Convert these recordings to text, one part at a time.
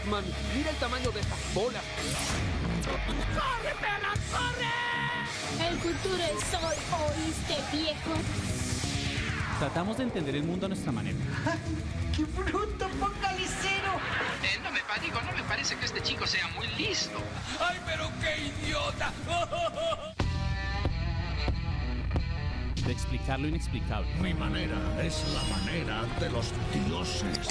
Pac-Man, mira el tamaño de estas bolas. ¡Corre, perra, corre! El futuro es hoy, ¿oíste, viejo? Tratamos de entender el mundo a nuestra manera. ¡Qué bruto, focalicero! Eh, no me digo, no me parece que este chico sea muy listo. ¡Ay, pero qué idiota! De explicar lo inexplicable. Mi manera es la manera de los dioses.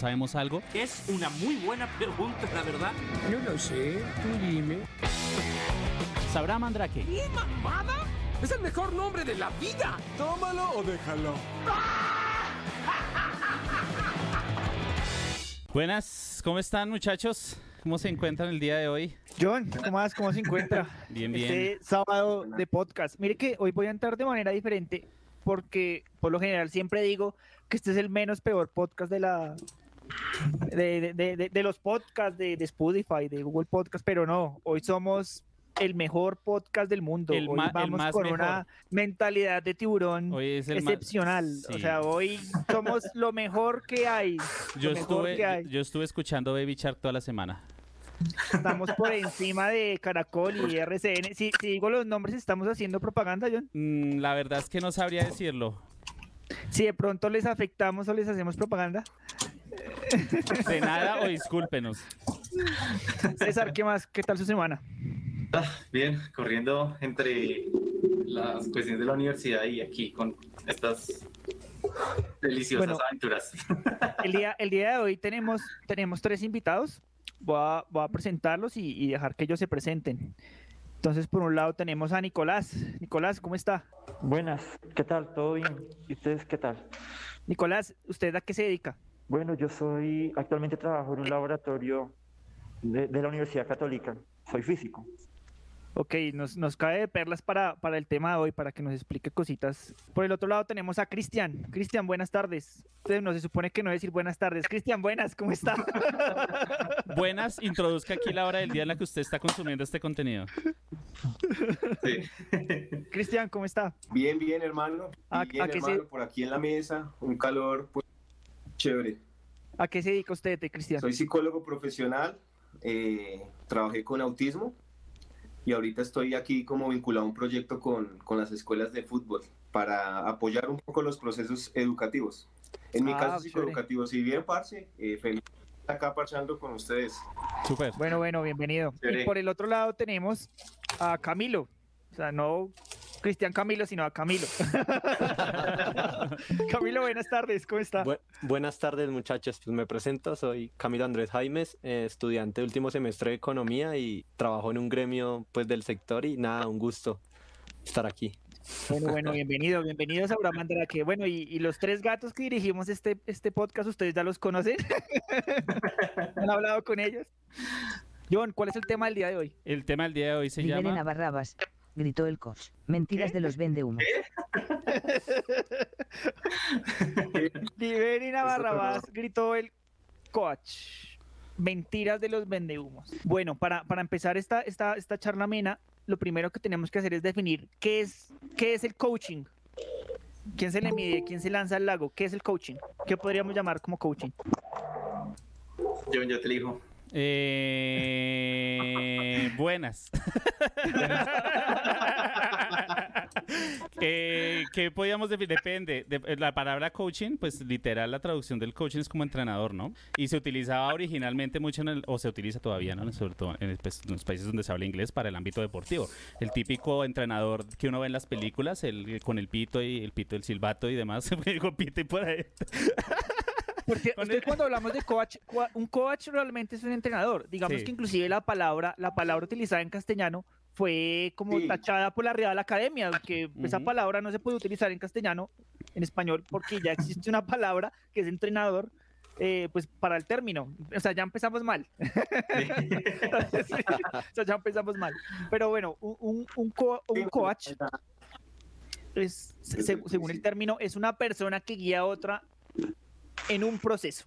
Sabemos algo, es una muy buena pregunta, la verdad. No lo sé, tú dime. ¿Sabrá Mandrake? ¿Qué mamada? Es el mejor nombre de la vida. Tómalo o déjalo. Buenas, ¿cómo están muchachos? ¿Cómo se encuentran el día de hoy? John, ¿cómo más? ¿Cómo se encuentra? Bien, bien. Este sábado de podcast. Mire que hoy voy a entrar de manera diferente porque por lo general siempre digo que este es el menos peor podcast de la de, de, de, de los podcasts de, Spotify, de Google Podcast, pero no, hoy somos el mejor podcast del mundo. El hoy ma- el vamos más con mejor. una mentalidad de tiburón Hoy es el más- excepcional. sí. O sea, hoy somos lo mejor que hay. Yo estuve, que hay. yo, yo estuve escuchando Baby Shark toda la semana. Estamos por encima de Caracol y RCN. Si, si digo los nombres, estamos haciendo propaganda, John. Mm, la verdad es que no sabría decirlo. Si de pronto les afectamos o les hacemos propaganda. De nada o discúlpenos. César, ¿qué más? ¿Qué tal su semana? Ah, bien, corriendo entre las cuestiones de la universidad y aquí con estas deliciosas Bueno. aventuras. El día, el día de hoy tenemos, tenemos tres invitados. Voy a, voy a presentarlos y, y dejar que ellos se presenten. Entonces, por un lado tenemos a Nicolás. Nicolás, ¿cómo está? Buenas, ¿qué tal? ¿Todo bien? ¿Y ustedes qué tal? Nicolás, ¿usted a qué se dedica? Bueno, yo soy, actualmente trabajo en un laboratorio de, de la Universidad Católica. Soy físico. Ok, nos, nos cae de perlas para, para el tema de hoy, para que nos explique cositas. Por el otro lado tenemos a Cristian. Cristian, buenas tardes. Usted no se supone que no decir buenas tardes. Cristian, buenas, ¿cómo está? Buenas, introduzca aquí la hora del día en la que usted está consumiendo este contenido. Cristian, ¿cómo está? Bien, bien, hermano. ¿A- bien, a qué se- hermano, por aquí en la mesa, un calor pues, chévere. ¿A qué se dedica usted, Cristian? Soy psicólogo profesional, eh, trabajé con autismo y ahorita estoy aquí como vinculado a un proyecto con, con las escuelas de fútbol para apoyar un poco los procesos educativos. En mi Ah, caso, psicoeducativo. Si bien, parce, eh, feliz de estar acá parchando con ustedes. Súper. Bueno, bueno, bienvenido. Chévere. Y por el otro lado tenemos a Camilo. O sea, no Cristian Camilo, sino a Camilo. Camilo, buenas tardes, ¿cómo está? Bu- buenas tardes muchachos, pues me presento, soy Camilo Andrés Jaimes, eh, estudiante de último semestre de Economía y trabajo en un gremio pues del sector y nada, un gusto estar aquí. Bueno, bueno, bienvenido, bienvenidos a Bramandra, que bueno, y, y los tres gatos que dirigimos este, este podcast, ¿ustedes ya los conocen? ¿Han hablado con ellos? John, ¿cuál es el tema del día de hoy? El tema del día de hoy se llama gritó el coach. Mentiras de los vendehumos. Liberen a Barrabás, gritó el coach. Mentiras de los vendehumos. Bueno, para, para empezar esta, esta, esta charla amena, lo primero que tenemos que hacer es definir qué es, qué es el coaching. ¿Quién se le mide? ¿Quién se lanza al lago? ¿Qué es el coaching? ¿Qué podríamos llamar como coaching? Yo, yo te elijo. Eh, buenas. Eh, ¿Qué podíamos definir? Depende. De- la palabra coaching, pues literal la traducción del coaching es como entrenador, ¿no? Y se utilizaba originalmente mucho en el, o se utiliza todavía, ¿no? Sobre todo en, en los países donde se habla inglés para el ámbito deportivo. El típico entrenador que uno ve en las películas, el con el pito y el pito, el silbato y demás, con pito y por ahí. Porque usted cuando hablamos de coach, un coach realmente es un entrenador. Digamos Sí. que inclusive la palabra, la palabra utilizada en castellano fue como Sí. tachada por la Real Academia, que esa Ujú. palabra no se puede utilizar en castellano, en español, porque ya existe una palabra que es entrenador eh, pues para el término. O sea, ya empezamos mal. o sea, ya empezamos mal. Pero bueno, un, un, un coach es, según el término, es una persona que guía a otra en un proceso.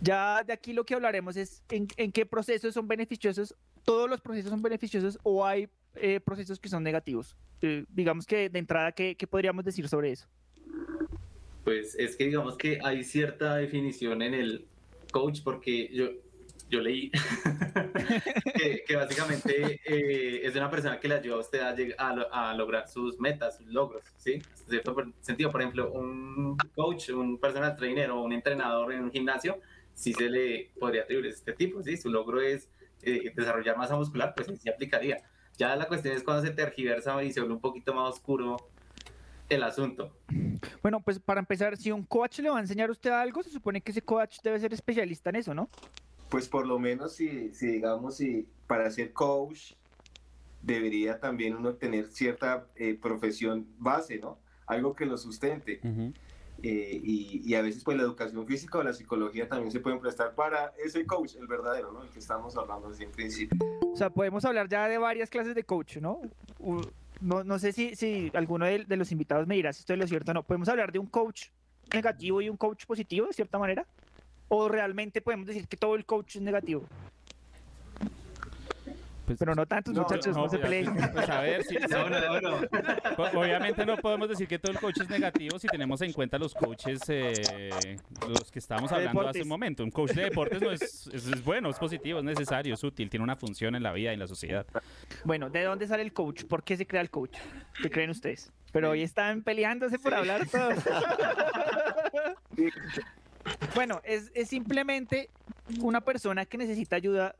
Ya de aquí lo que hablaremos es en, qué procesos son beneficiosos, todos los procesos son beneficiosos o hay eh, procesos que son negativos. Eh, digamos que de entrada, ¿qué, ¿qué podríamos decir sobre eso? Pues es que digamos que hay cierta definición en el coach porque yo, yo leí que, básicamente eh, es una persona que le ayuda a usted a, a, lograr sus metas, sus logros, ¿sí? En cierto sentido, por ejemplo, un coach, un personal trainer o un entrenador en un gimnasio, sí se le podría atribuir este tipo, ¿sí? Su logro es eh, desarrollar masa muscular, pues sí aplicaría. Ya la cuestión es cuando se tergiversa y se vuelve un poquito más oscuro el asunto. Bueno, pues para empezar, si un coach le va a enseñar a usted algo, se supone que ese coach debe ser especialista en eso, ¿no? Pues por lo menos si, si digamos, si para ser coach debería también uno tener cierta eh, profesión base, ¿no? Algo que lo sustente. Eh, y, y, a veces pues la educación física o la psicología también se pueden prestar para ese coach, el verdadero, ¿no? El que estamos hablando desde el principio. O sea, podemos hablar ya de varias clases de coach, ¿no? no, no sé si, si alguno de, de, los invitados me dirá si esto es lo cierto o no. ¿Podemos hablar de un coach negativo y un coach positivo, de cierta manera? ¿O realmente podemos decir que todo el coach es negativo? Pues, pero no tantos muchachos, no, se peleen. Pues a ver, si, obviamente no podemos decir que todo el coach es negativo si tenemos en cuenta los coaches, eh, los que estábamos hablando hace un momento. Un coach de deportes no es, es, bueno, es positivo, es necesario, es útil, tiene una función en la vida y en la sociedad. Bueno, ¿de dónde sale el coach? ¿Por qué se crea el coach? ¿Qué creen ustedes? Pero hoy están peleándose por hablar todos. bueno, es, simplemente una persona que necesita ayuda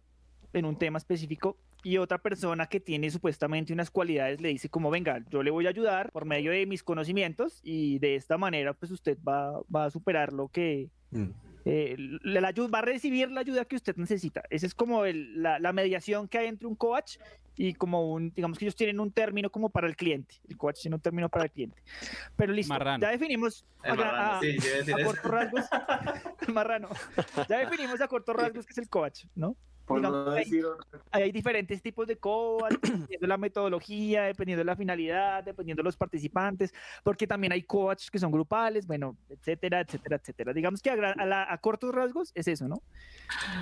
en un tema específico y otra persona que tiene supuestamente unas cualidades le dice como, venga, yo le voy a ayudar por medio de mis conocimientos y de esta manera pues usted va, va a superar lo que... Mm. Eh, la, va a recibir la ayuda que usted necesita. Esa es como la, la, mediación que hay entre un coach y como un, digamos que ellos tienen un término como para el cliente. El coach tiene un término para el cliente. Pero listo, ya definimos a, corto rasgos. marrano. Ya definimos a corto rasgos que es el coach, ¿no? Hay, diferentes tipos de coach, dependiendo de la metodología, dependiendo de la finalidad, dependiendo de los participantes, porque también hay coach que son grupales, bueno, etcétera, etcétera, etcétera. Digamos que a, cortos rasgos es eso, ¿no?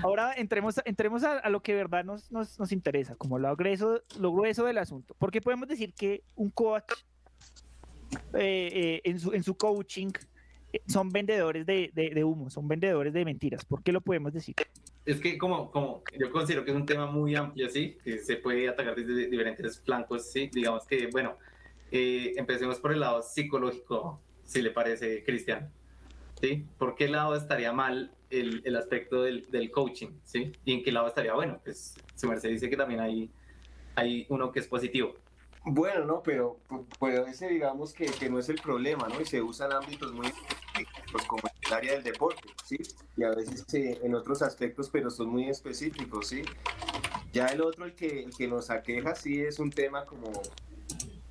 Ahora entremos, entremos a, lo que de verdad nos, nos, nos, interesa, como lo grueso, lo grueso del asunto. Porque podemos decir que un coach eh, eh, en, su, en su coaching eh, son vendedores de, de, de humo, son vendedores de mentiras. ¿Por qué lo podemos decir? Es que como, como yo considero que es un tema muy amplio, ¿sí? Que se puede atacar desde diferentes flancos, ¿sí? Digamos que, bueno, eh, empecemos por el lado psicológico, si le parece, Cristian, ¿sí? ¿Por qué lado estaría mal el, el aspecto del, del, coaching, ¿sí? ¿Y en qué lado estaría bueno? Pues su merced dice que también hay, hay uno que es positivo. Bueno, no, pero, pero ese digamos que, que no es el problema, ¿no? Y se usa en ámbitos muy pues como el área del deporte, ¿sí? Y a veces en otros aspectos, pero son muy específicos, ¿sí? Ya el otro, el que, que nos aqueja, sí es un tema como,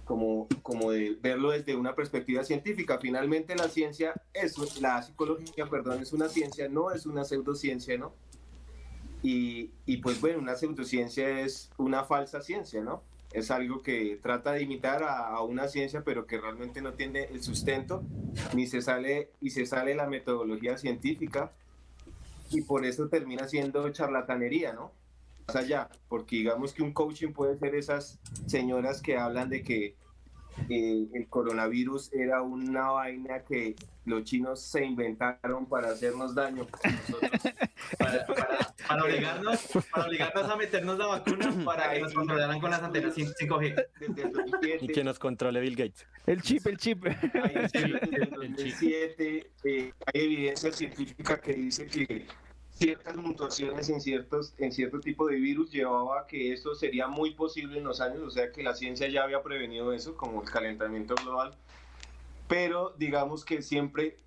como, como de verlo desde una perspectiva científica. Finalmente la ciencia, es, la psicología, perdón, es una ciencia, no es una pseudociencia, ¿no? Y, y pues bueno, una pseudociencia es una falsa ciencia, ¿no? Es algo que trata de imitar a, una ciencia, pero que realmente no tiene el sustento, ni se sale, y se sale la metodología científica, y por eso termina siendo charlatanería, ¿no? Más allá, porque digamos que un coaching puede ser esas señoras que hablan de que eh, el coronavirus era una vaina que los chinos se inventaron para hacernos daño. Para, obligarnos, para obligarnos a meternos la vacuna para que nos controlaran con las antenas 5G. Y que nos controle Bill Gates. El chip, el chip. Desde eh, hay evidencia científica que dice que ciertas mutaciones en ciertos en cierto tipo de virus llevaba a que eso sería muy posible en los años, o sea que la ciencia ya había prevenido eso, como el calentamiento global, pero digamos que siempre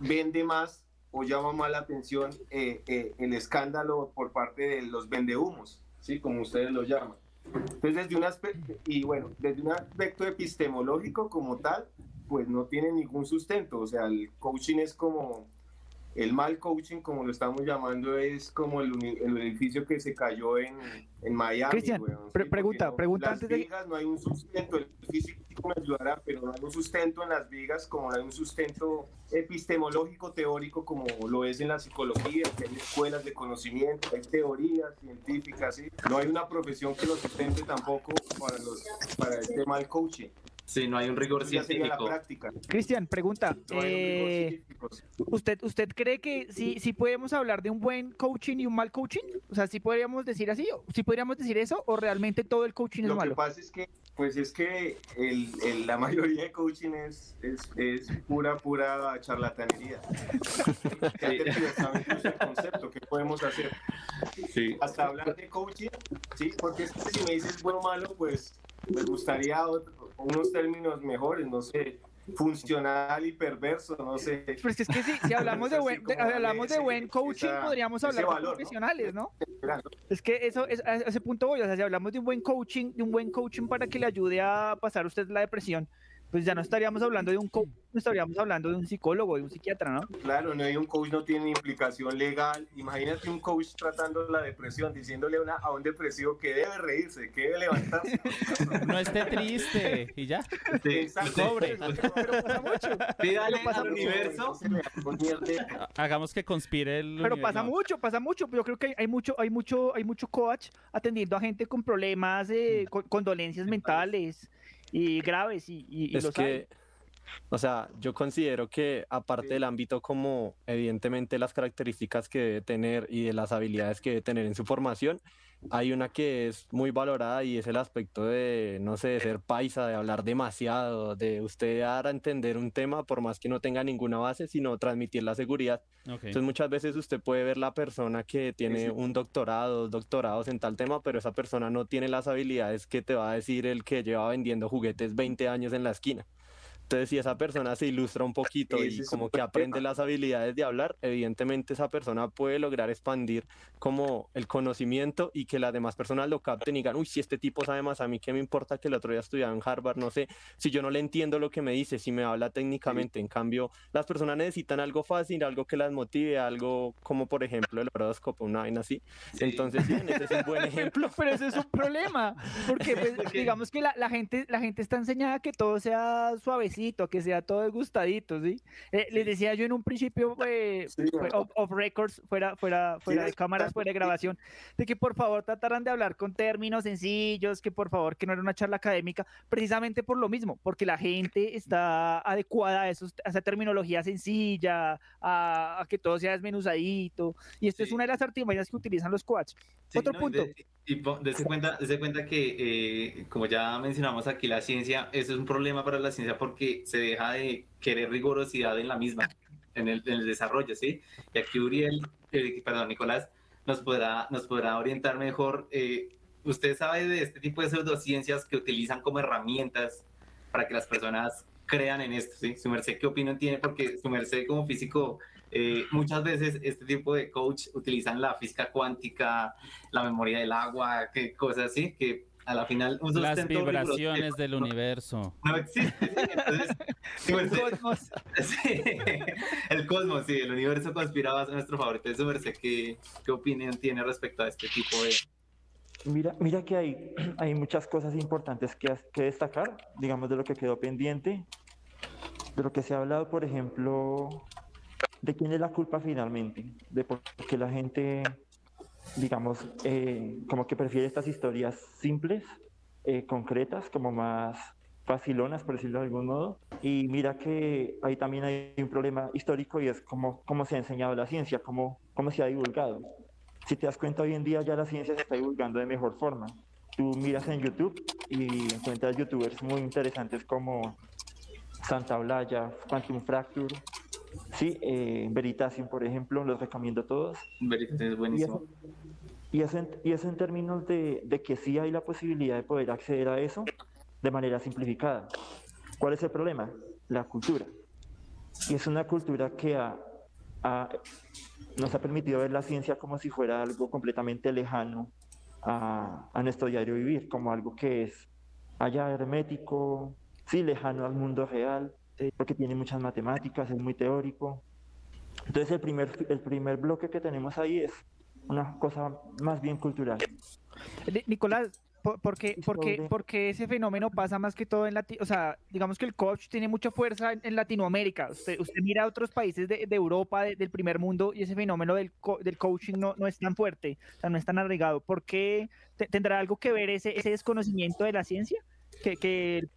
vende más o llama más la atención eh, eh, el escándalo por parte de los vendehumos, ¿sí? como ustedes lo llaman. Entonces, desde un aspecto, y bueno, desde un aspecto epistemológico como tal, pues no tiene ningún sustento, o sea, el coaching es como el mal coaching, como lo estamos llamando, es como el, el edificio que se cayó en, en Miami. Cristian, pre pregunta, no, pregunta las antes vigas, no hay un sustento, el físico me ayudará, pero no hay un sustento en las vigas como no hay un sustento epistemológico, teórico, como lo es en la psicología, que hay escuelas de conocimiento, hay teorías científicas, ¿sí? No hay una profesión que lo sustente tampoco para, los, para este mal coaching. Sí, no hay un rigor científico. práctica. Cristian, pregunta. No hay un rigor eh, sí. ¿usted, ¿Usted cree que sí, sí podemos hablar de un buen coaching y un mal coaching? O sea, ¿sí podríamos decir así? ¿Sí podríamos decir eso? ¿O realmente todo el coaching es Lo que malo? pasa es que, pues es que el, el- la mayoría de coaching es, es, es pura, pura charlatanería. El concepto, ¿qué podemos hacer? Sí. Hasta hablar de coaching, sí, porque es que si me dices bueno o malo, pues me gustaría otro- unos términos mejores, no sé, funcional y perverso, no sé. Pues es que sí, si hablamos de buen, de- hablamos de buen coaching, esa- podríamos hablar valor, ¿no? profesionales, ¿no? Claro. Es que eso es a ese punto voy, o sea, si hablamos de un buen coaching, de un buen coaching para que le ayude a pasar usted la depresión, pues ya no estaríamos hablando de un coach, estaríamos hablando de un psicólogo, de un psiquiatra, ¿no? Claro, no hay un coach no tiene implicación legal. Imagínate un coach tratando la depresión, diciéndole a, una- a un depresivo que debe reírse, que debe levantarse. No esté triste y ya. Sí. Exacto. Cobre. Pero pasa mucho. Pídale pasa al mucho. universo. Hagamos que conspire el. Pero pasa no. mucho, pasa mucho. Yo creo que hay, hay mucho, hay mucho, hay mucho coach atendiendo a gente con problemas, eh, con, con dolencias mentales y graves y, y- y es los que, hay. o sea, yo considero que aparte del ámbito como evidentemente las características que debe tener y de las habilidades que debe tener en su formación, hay una que es muy valorada y es el aspecto de, no sé, de ser paisa, de hablar demasiado, de usted dar a entender un tema por más que no tenga ninguna base, sino transmitir la seguridad. Entonces muchas veces usted puede ver la persona que tiene sí. un doctorado, dos doctorados en tal tema, pero esa persona no tiene las habilidades que te va a decir el que lleva vendiendo juguetes 20 años en la esquina. Entonces, si esa persona se ilustra un poquito Ese y como que aprende tema. las habilidades de hablar, evidentemente esa persona puede lograr expandir como el conocimiento y que las demás personas lo capten y digan, uy, si este tipo sabe más, a mí qué me importa que el otro día estudiaba en Harvard, no sé, si yo no le entiendo lo que me dice, si me habla técnicamente, en cambio, las personas necesitan algo fácil, algo que las motive, algo como por ejemplo el horóscopo, una vaina así. Entonces, sí, ese es un buen ejemplo. Pero ese es un problema, porque pues, digamos que la, la gente, la gente está enseñada a que todo sea suavecito, que sea todo gustadito, ¿sí? Eh, Les decía yo en un principio, eh, Sí, fue off, off records, fuera, fuera, fuera de es cámaras, fuera de grabación, de que por favor trataran de hablar con términos sencillos, que por favor que no era una charla académica, precisamente por lo mismo, porque la gente está adecuada a, esos, a esa terminología sencilla, a, a que todo sea desmenuzadito, y esto es Sí. una de las artimañas que utilizan los. Sí, Otro no, punto. de- Y dese cuenta, dese cuenta que, eh, como ya mencionamos aquí, la ciencia, eso es un problema para la ciencia porque se deja de querer rigurosidad en la misma, en el, en el desarrollo, ¿sí? Y aquí Uriel, eh, perdón, Nicolás, nos podrá, nos podrá orientar mejor. eh, usted sabe de este tipo de pseudociencias que utilizan como herramientas para que las personas crean en esto, ¿sí? Su merced, ¿qué opinión tiene? Porque su merced como físico, eh, muchas veces este tipo de coach utilizan la física cuántica, la memoria del agua, que cosas así, que a la final un Las vibraciones del universo. no existe. ¿sí? Entonces, El merced- cosmos. sí, el cosmos, sí, el universo conspiraba a nuestro favor. Entonces, merced, ¿qué, ¿qué opinión tiene respecto a este tipo de... Mira, mira que hay, hay muchas cosas importantes que, has- que destacar, digamos, de lo que quedó pendiente, de lo que se ha hablado, por ejemplo, de quién es la culpa finalmente, de por qué la gente, digamos, eh, como que prefiere estas historias simples, eh, concretas, como más facilonas, por decirlo de algún modo. Y mira que ahí también hay un problema histórico y es cómo, cómo se ha enseñado la ciencia, cómo, cómo se ha divulgado. Si te das cuenta, hoy en día ya la ciencia se está divulgando de mejor forma. Tú miras en YouTube y encuentras youtubers muy interesantes como Santa Blaya, Quantum Fracture, sí, eh, Veritasium, por ejemplo, los recomiendo todos. Veritasium es Y buenísimo. eso, y eso en, y eso en términos de, de que sí hay la posibilidad de poder acceder a eso de manera simplificada. ¿Cuál es el problema? La cultura. Y es una cultura que ha- ha- nos ha permitido ver la ciencia como si fuera algo completamente lejano a, a nuestro diario vivir, como algo que es allá hermético, sí, lejano al mundo real, porque tiene muchas matemáticas, es muy teórico. Entonces el primer, el primer bloque que tenemos ahí es una cosa más bien cultural. Nicolás, ¿por, por, qué, porque, ese fenómeno pasa más que todo en Latinoamérica? O sea, digamos que el coach tiene mucha fuerza en, Latinoamérica. Usted, usted, mira a otros países de, Europa, del primer mundo, y ese fenómeno del, del coaching no, no, es tan fuerte, o sea, no es tan arraigado. ¿Por qué tendrá algo que ver ese, ese desconocimiento de la ciencia? Que, que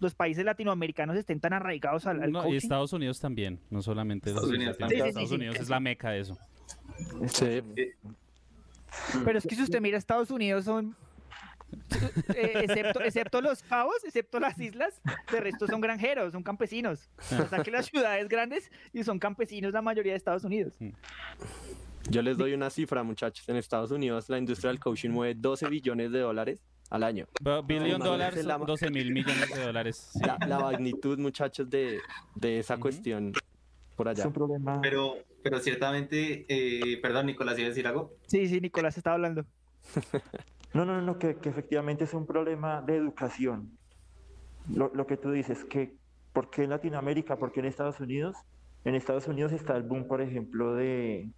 los países latinoamericanos estén tan arraigados al, al Y Estados Unidos también, no solamente Estados Unidos. Estados Unidos es la meca de eso. Sí. Pero es que si usted mira Estados Unidos son eh, excepto, excepto los cabos, excepto las islas, de resto son granjeros, son campesinos. Hasta que las ciudades grandes y son campesinos la mayoría de Estados Unidos. Mm. Yo les doy una cifra, muchachos. En Estados Unidos la industria del coaching mueve 12 billones de dólares al año. Billion dólares, 12 mil millones de dólares. La, magnitud, muchachos, de, de esa cuestión por allá. Es un problema. Pero, pero ciertamente, eh, perdón, Nicolás, ¿iba a decir algo? Sí, sí, Nicolás estaba hablando. No, no, no, que, que efectivamente es un problema de educación. Lo, lo, que tú dices, que ¿por qué en Latinoamérica? ¿Por qué en Estados Unidos? En Estados Unidos está el boom, por ejemplo, de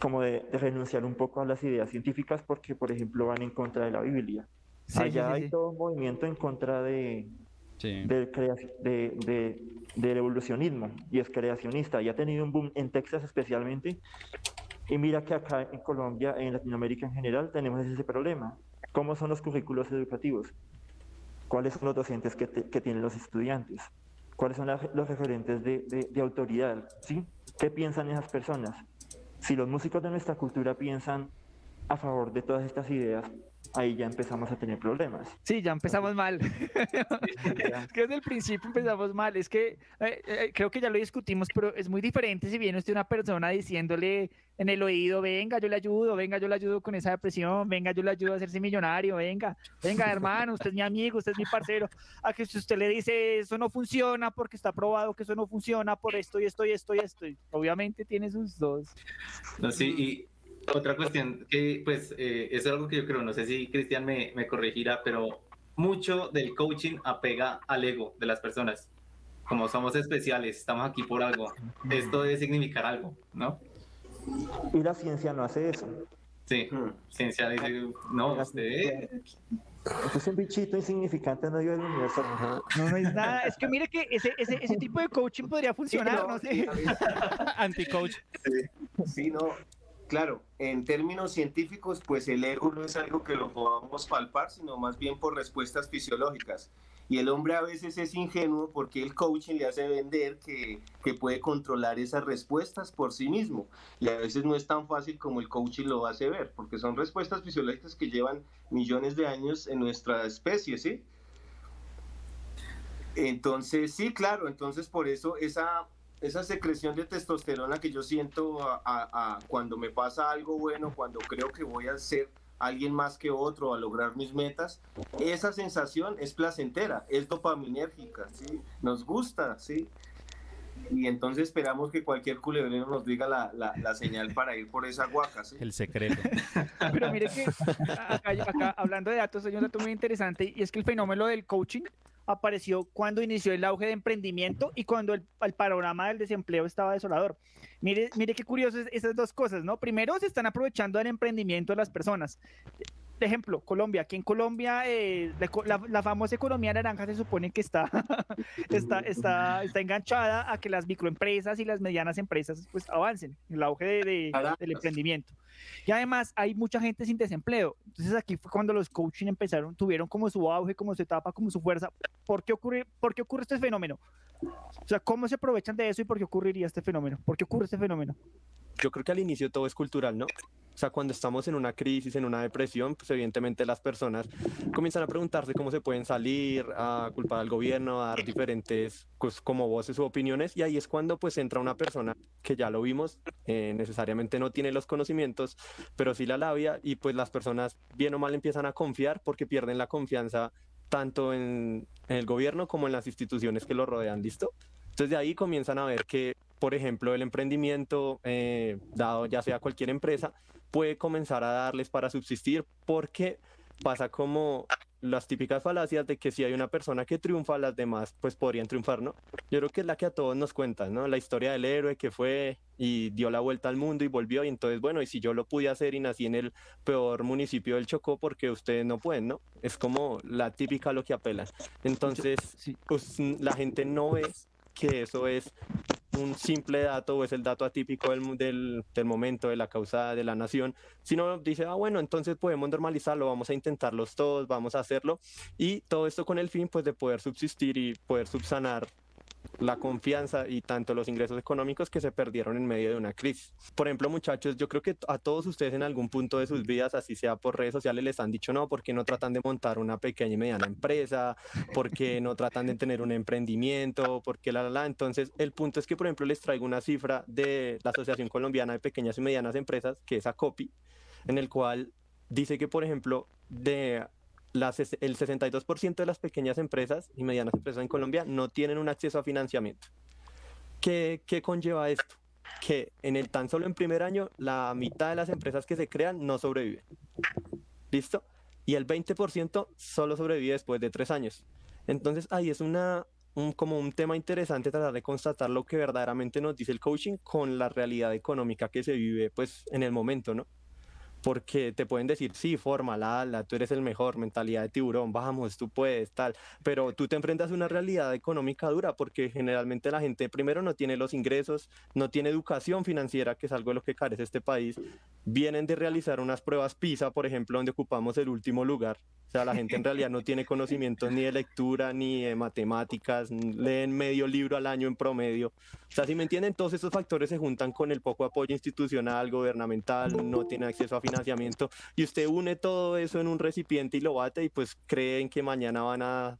como de, renunciar un poco a las ideas científicas porque, por ejemplo, van en contra de la Biblia. Allá hay todo un movimiento en contra de, del, de, del evolucionismo y es creacionista. Y ha tenido un boom en Texas especialmente y mira que acá en Colombia, en Latinoamérica en general, tenemos ese problema. ¿Cómo son los currículos educativos? ¿Cuáles son los docentes que, tienen los estudiantes? ¿Cuáles son los referentes de, de, autoridad? ¿sí? ¿Qué piensan esas personas? Si los músicos de nuestra cultura piensan a favor de todas estas ideas, ahí ya empezamos a tener problemas. Sí, ya empezamos mal. es que desde el principio empezamos mal. Es que eh, eh, creo que ya lo discutimos, pero es muy diferente si viene usted una persona diciéndole en el oído, venga, yo le ayudo, venga, yo le ayudo con esa depresión, venga, yo le ayudo a hacerse millonario, venga, venga, hermano, usted es mi amigo, usted es mi parcero. A que si usted le dice, eso no funciona porque está probado que eso no funciona por esto y esto y esto y esto, obviamente tiene sus dos. No, sí, y otra cuestión que pues eh, es algo que yo creo, no sé si Cristian me, me corregirá, pero mucho del coaching apega al ego de las personas. Como somos especiales, estamos aquí por algo. Esto debe significar algo, ¿no? Y la ciencia no hace eso. Sí, ciencia dice, no, usted... es un bichito insignificante en medio del universo. No, no es nada. Es que mire que ese, ese, ese tipo de coaching podría funcionar, no, sé. Anti-coach. Sí, sí, no. Claro, en términos científicos, pues el ego no es algo que lo podamos palpar, sino más bien por respuestas fisiológicas. Y el hombre a veces es ingenuo porque el coaching le hace vender que, que, puede controlar esas respuestas por sí mismo. Y a veces no es tan fácil como el coaching lo hace ver, porque son respuestas fisiológicas que llevan millones de años en nuestra especie, ¿sí? Entonces, sí, claro, entonces por eso esa esa secreción de testosterona que yo siento a, cuando me pasa algo bueno, cuando creo que voy a ser alguien más que otro, a lograr mis metas, esa sensación es placentera, es dopaminérgica, ¿sí? Nos gusta, ¿sí? Y entonces esperamos que cualquier culebrero nos diga la, la, señal para ir por esa guaca, ¿sí? El secreto. Pero mire que acá, hablando de datos, hay un dato muy interesante y es que el fenómeno del coaching apareció cuando inició el auge de emprendimiento y cuando el, panorama del desempleo estaba desolador. Mire, mire qué curioso es esas dos cosas, ¿no? Primero, se están aprovechando del emprendimiento de las personas ejemplo, Colombia. Aquí en Colombia, eh, la, famosa economía naranja se supone que está, está, está, está enganchada a que las microempresas y las medianas empresas pues avancen en el auge de, del emprendimiento. Y además hay mucha gente sin desempleo. Entonces aquí fue cuando los coaching empezaron, tuvieron como su auge, como su etapa, como su fuerza. ¿Por qué ocurre, por qué ocurre este fenómeno? O sea, ¿cómo se aprovechan de eso y por qué ocurriría este fenómeno? ¿Por qué ocurre este fenómeno? Yo creo que al inicio todo es cultural, ¿no? O sea, cuando estamos en una crisis, en una depresión, pues evidentemente las personas comienzan a preguntarse cómo se pueden salir, a culpar al gobierno, a dar diferentes pues, como voces u opiniones, y ahí es cuando pues entra una persona que ya lo vimos, eh, necesariamente no tiene los conocimientos, pero sí la labia, y pues las personas bien o mal empiezan a confiar porque pierden la confianza tanto en, el gobierno como en las instituciones que lo rodean, ¿listo? Entonces de ahí comienzan a ver que, por ejemplo, el emprendimiento, eh, dado ya sea cualquier empresa, puede comenzar a darles para subsistir porque pasa como las típicas falacias de que si hay una persona que triunfa, las demás pues podrían triunfar, ¿no? Yo creo que es la que a todos nos cuentan, ¿no? La historia del héroe que fue y dio la vuelta al mundo y volvió y entonces, bueno, y si yo lo pude hacer y nací en el peor municipio del Chocó, porque ustedes no pueden, ¿no? Es como la típica lo que apelan. Entonces, pues la gente no ve que eso es un simple dato o es el dato atípico del, del, del, momento, de la causa de la nación, sino dice, ah, bueno, entonces podemos normalizarlo, vamos a intentarlos todos, vamos a hacerlo, y todo esto con el fin, pues, de poder subsistir y poder subsanar la confianza y tanto los ingresos económicos que se perdieron en medio de una crisis. Por ejemplo, muchachos, yo creo que a todos ustedes en algún punto de sus vidas, así sea por redes sociales, les han dicho, no, porque no tratan de montar una pequeña y mediana empresa? porque no tratan de tener un emprendimiento? porque la, la, la? Entonces, el punto es que, por ejemplo, les traigo una cifra de la Asociación Colombiana de Pequeñas y Medianas Empresas, que es ACOPI, en el cual dice que, por ejemplo, de las, el 62% de las pequeñas empresas y medianas empresas en Colombia no tienen un acceso a financiamiento. ¿Qué, ¿Qué, conlleva esto? Que en el tan solo en primer año la mitad de las empresas que se crean no sobreviven. ¿Listo? Y el 20% solo sobrevive después de tres años. Entonces ahí es una, un, como un tema interesante tratar de constatar lo que verdaderamente nos dice el coaching con la realidad económica que se vive pues en el momento, ¿no? Porque te pueden decir, sí, forma, la, tú eres el mejor, mentalidad de tiburón, vamos, tú puedes, tal, pero tú te enfrentas a una realidad económica dura porque generalmente la gente primero no tiene los ingresos, no tiene educación financiera, que es algo de lo que carece este país, vienen de realizar unas pruebas PISA, por ejemplo, donde ocupamos el último lugar, o sea, la gente en realidad no tiene conocimientos ni de lectura ni de matemáticas, leen medio libro al año en promedio. O sea, si me entienden, todos estos factores se juntan con el poco apoyo institucional, gubernamental, no tiene acceso a financiamiento y usted une todo eso en un recipiente y lo bate y pues creen que mañana van a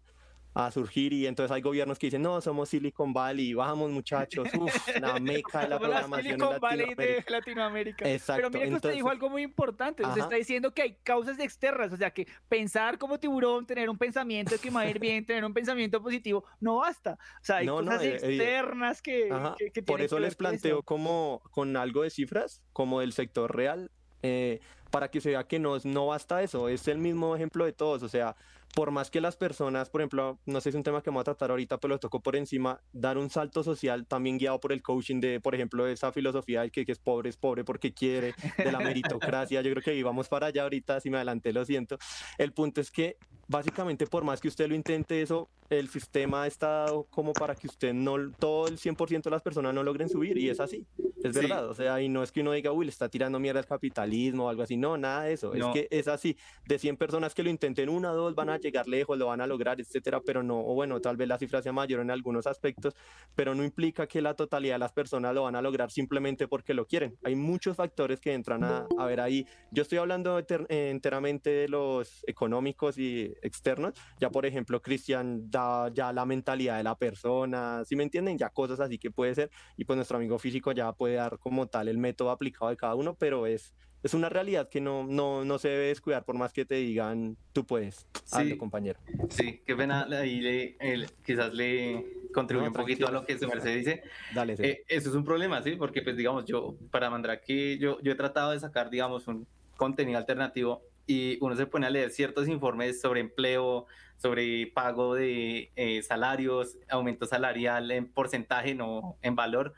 a surgir y entonces hay gobiernos que dicen, no, somos Silicon Valley, vamos muchachos, uf, la meca de la programación Silicon en Valley de Latinoamérica. Exacto, Pero mire que usted dijo algo muy importante, usted Ajá. está diciendo que hay causas externas, o sea que pensar como tiburón, tener un pensamiento de que va a ir bien, tener un pensamiento positivo, no basta. O sea, hay No, cosas eh, eh, externas que, Ajá, que, que Por eso que les planteo eso. como con algo de cifras, como del sector real, eh, para que se vea que no, no basta eso, es el mismo ejemplo de todos, o sea, por más que las personas, por ejemplo, no sé si es un tema que vamos a tratar ahorita, pero lo tocó por encima, dar un salto social también guiado por el coaching de, por ejemplo, esa filosofía de que, que es pobre es pobre porque quiere, de la meritocracia, yo creo que íbamos para allá ahorita, si me adelanté lo siento. El punto es que básicamente por más que usted lo intente eso, el sistema está dado como para que usted no, todo el 100% de las personas no logren subir y es así, es Sí. verdad, o sea, y no es que uno diga, uy, le está tirando mierda al capitalismo o algo así, no, nada de eso, No. es que es así, de 100 personas que lo intenten, una o dos van a llegar lejos, lo van a lograr, etcétera, pero no, o bueno, tal vez la cifra sea mayor en algunos aspectos, pero no implica que la totalidad de las personas lo van a lograr simplemente porque lo quieren. Hay muchos factores que entran a, a ver ahí. Yo estoy hablando eh, enteramente de los económicos y externos. Ya, por ejemplo, Cristian da ya la mentalidad de la persona, ¿sí me entienden? Ya cosas así que puede ser. Y pues nuestro amigo físico ya puede dar como tal el método aplicado de cada uno, pero es, es una realidad que no, no, no se debe descuidar por más que te digan, tú puedes. Hazlo, Sí. compañero. Sí, qué pena, ahí le, el- quizás le contribuye No, un poquito a lo que su merced dice. Dale, sí. Eh, eso es un problema, ¿sí? Porque, pues, digamos, yo, para Mandrake, yo, yo he tratado de sacar, digamos, un contenido alternativo y uno se pone a leer ciertos informes sobre empleo, sobre pago de eh, salarios, aumento salarial en porcentaje, no en valor,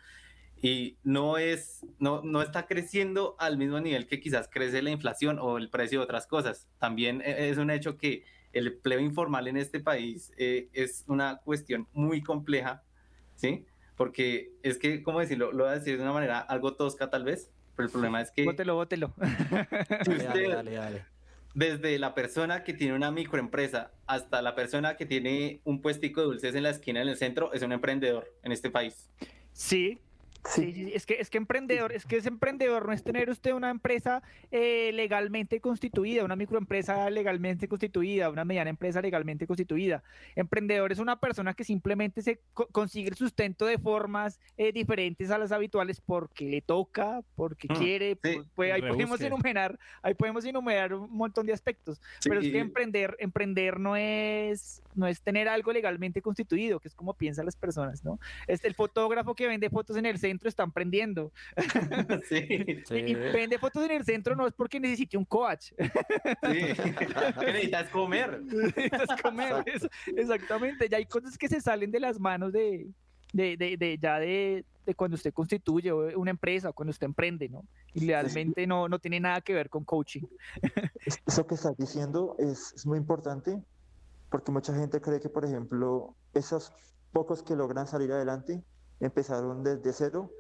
y no es, no, no está creciendo al mismo nivel que quizás crece la inflación o el precio de otras cosas. También eh, es un hecho que el empleo informal en este país eh, es una cuestión muy compleja, ¿sí? Porque es que, ¿cómo decirlo? Lo voy a decir de una manera algo tosca tal vez, pero el problema es que Bótelo, bótelo. si Dale, dale, usted- dale, dale. desde la persona que tiene una microempresa hasta la persona que tiene un puestico de dulces en la esquina en el centro es un emprendedor en este país. Sí. Sí, sí, sí, es que es que emprendedor, es que es emprendedor, no es tener usted una empresa eh, legalmente constituida, una microempresa legalmente constituida, una mediana empresa legalmente constituida. Emprendedor es una persona que simplemente se co- consigue el sustento de formas eh, diferentes a las habituales porque le toca, porque Mm, quiere, pues, pues, ahí podemos enumerar, ahí podemos enumerar un montón de aspectos. Pero es que emprender, emprender no es, no es tener algo legalmente constituido, que es como piensan las personas, ¿no? Este, el fotógrafo que vende fotos en el centro centro están prendiendo. Sí. Y, y vende fotos en el centro no es porque necesite un coach. Sí. ¿Qué necesitas comer? Necesitas comer. eso, exactamente. Ya hay cosas que se salen de las manos de, de, de, de- ya de, de cuando usted constituye una empresa o cuando usted emprende, ¿no? Y realmente no, no tiene nada que ver con coaching. Es- Eso que estás diciendo es, es muy importante porque mucha gente cree que, por ejemplo, esos pocos que logran salir adelante empezaron desde cero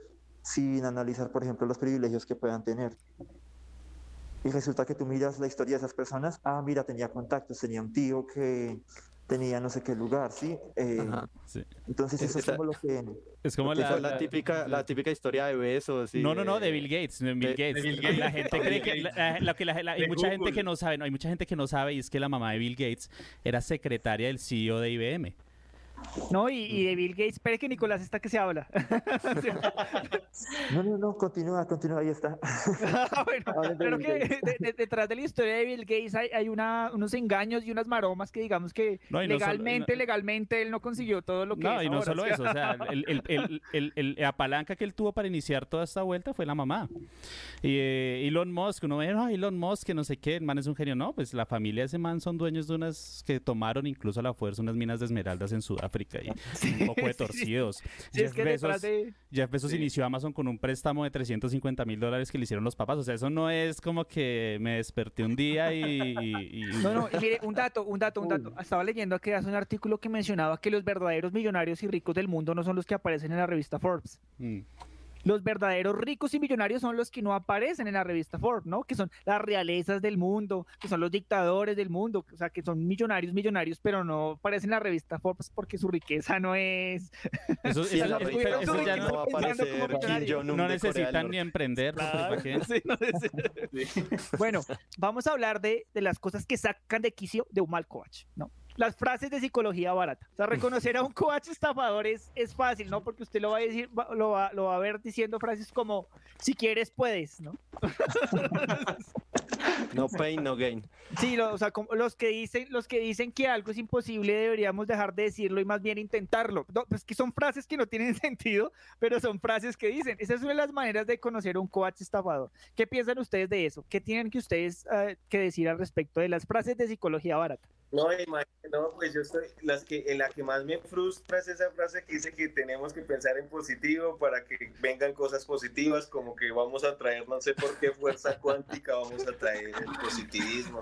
sin analizar, por ejemplo, los privilegios que puedan tener. Y resulta que tú miras la historia de esas personas, ah, mira, tenía contactos, tenía un tío que tenía no sé qué lugar, ¿sí? Eh, Sí. Entonces eso es Esa- como lo que... Es como Esa la, es la típica, la típica historia de besos. y No, no, no, de Bill Gates, de Bill Gates. de Bill La gente cree que, la- la- que la- la- hay mucha gente que no sabe, no, hay mucha gente que no sabe y es que la mamá de Bill Gates era secretaria del CEO de IBM. No, y, y de Bill Gates, espere que Nicolás está que se habla. No, no, no, continúa, continúa, ahí está. Ah, bueno, de creo que Gates. de- de- detrás de la historia de Bill Gates hay, hay una, unos engaños y unas maromas que digamos que No, y no solo- legalmente, no- legalmente él no consiguió todo lo que No, es y no ahora, solo ¿sí? eso, o sea, el, el- el- el- el- la palanca que él tuvo para iniciar toda esta vuelta fue la mamá. Y eh, Elon Musk, uno ve, no, Elon Musk, que no sé qué, el man es un genio. No, pues la familia de ese man son dueños de unas que tomaron incluso a la fuerza unas minas de esmeraldas en Sudáfrica y un poco de sí, sí. torcidos. Sí, es que detrás de- Jeff Bezos Sí. inició Amazon con un préstamo de 350 mil dólares que le hicieron los papás. O sea, eso no es como que me desperté un día y... y- y- No, no, mire, un dato, un dato, un dato. Estaba leyendo que hace un artículo que mencionaba que los verdaderos millonarios y ricos del mundo no son los que aparecen en la revista Forbes. Mm. Los verdaderos ricos y millonarios son los que no aparecen en la revista Forbes, ¿no? Que son las realezas del mundo, que son los dictadores del mundo, o sea, que son millonarios, millonarios, pero no aparecen en la revista Forbes porque su riqueza no es... Eso, Sí, eso- la eso- revista eso Forbes ya no va a aparecer no necesitan ni emprender. pues, ¿para qué? Sí, no Bueno, vamos a hablar de, de las cosas que sacan de quicio de un mal coach, ¿no? Las frases de psicología barata. O sea, reconocer a un coach estafador es, es fácil, ¿no? Porque usted lo va a decir, va- lo va, lo va a ver diciendo frases como, si quieres, puedes, ¿no? No pain, no gain. Sí, lo- o sea, como los que dicen, los que dicen que algo es imposible deberíamos dejar de decirlo y más bien intentarlo. No, pues que son frases que no tienen sentido, pero son frases que dicen. Esa es una de las maneras de conocer a un coach estafador. ¿Qué piensan ustedes de eso? ¿Qué tienen que ustedes eh, que decir al respecto de las frases de psicología barata? No, no, pues yo estoy, las en la que más me frustra es esa frase que dice que tenemos que pensar en positivo para que vengan cosas positivas, como que vamos a traer, no sé por qué fuerza cuántica, vamos a traer el positivismo.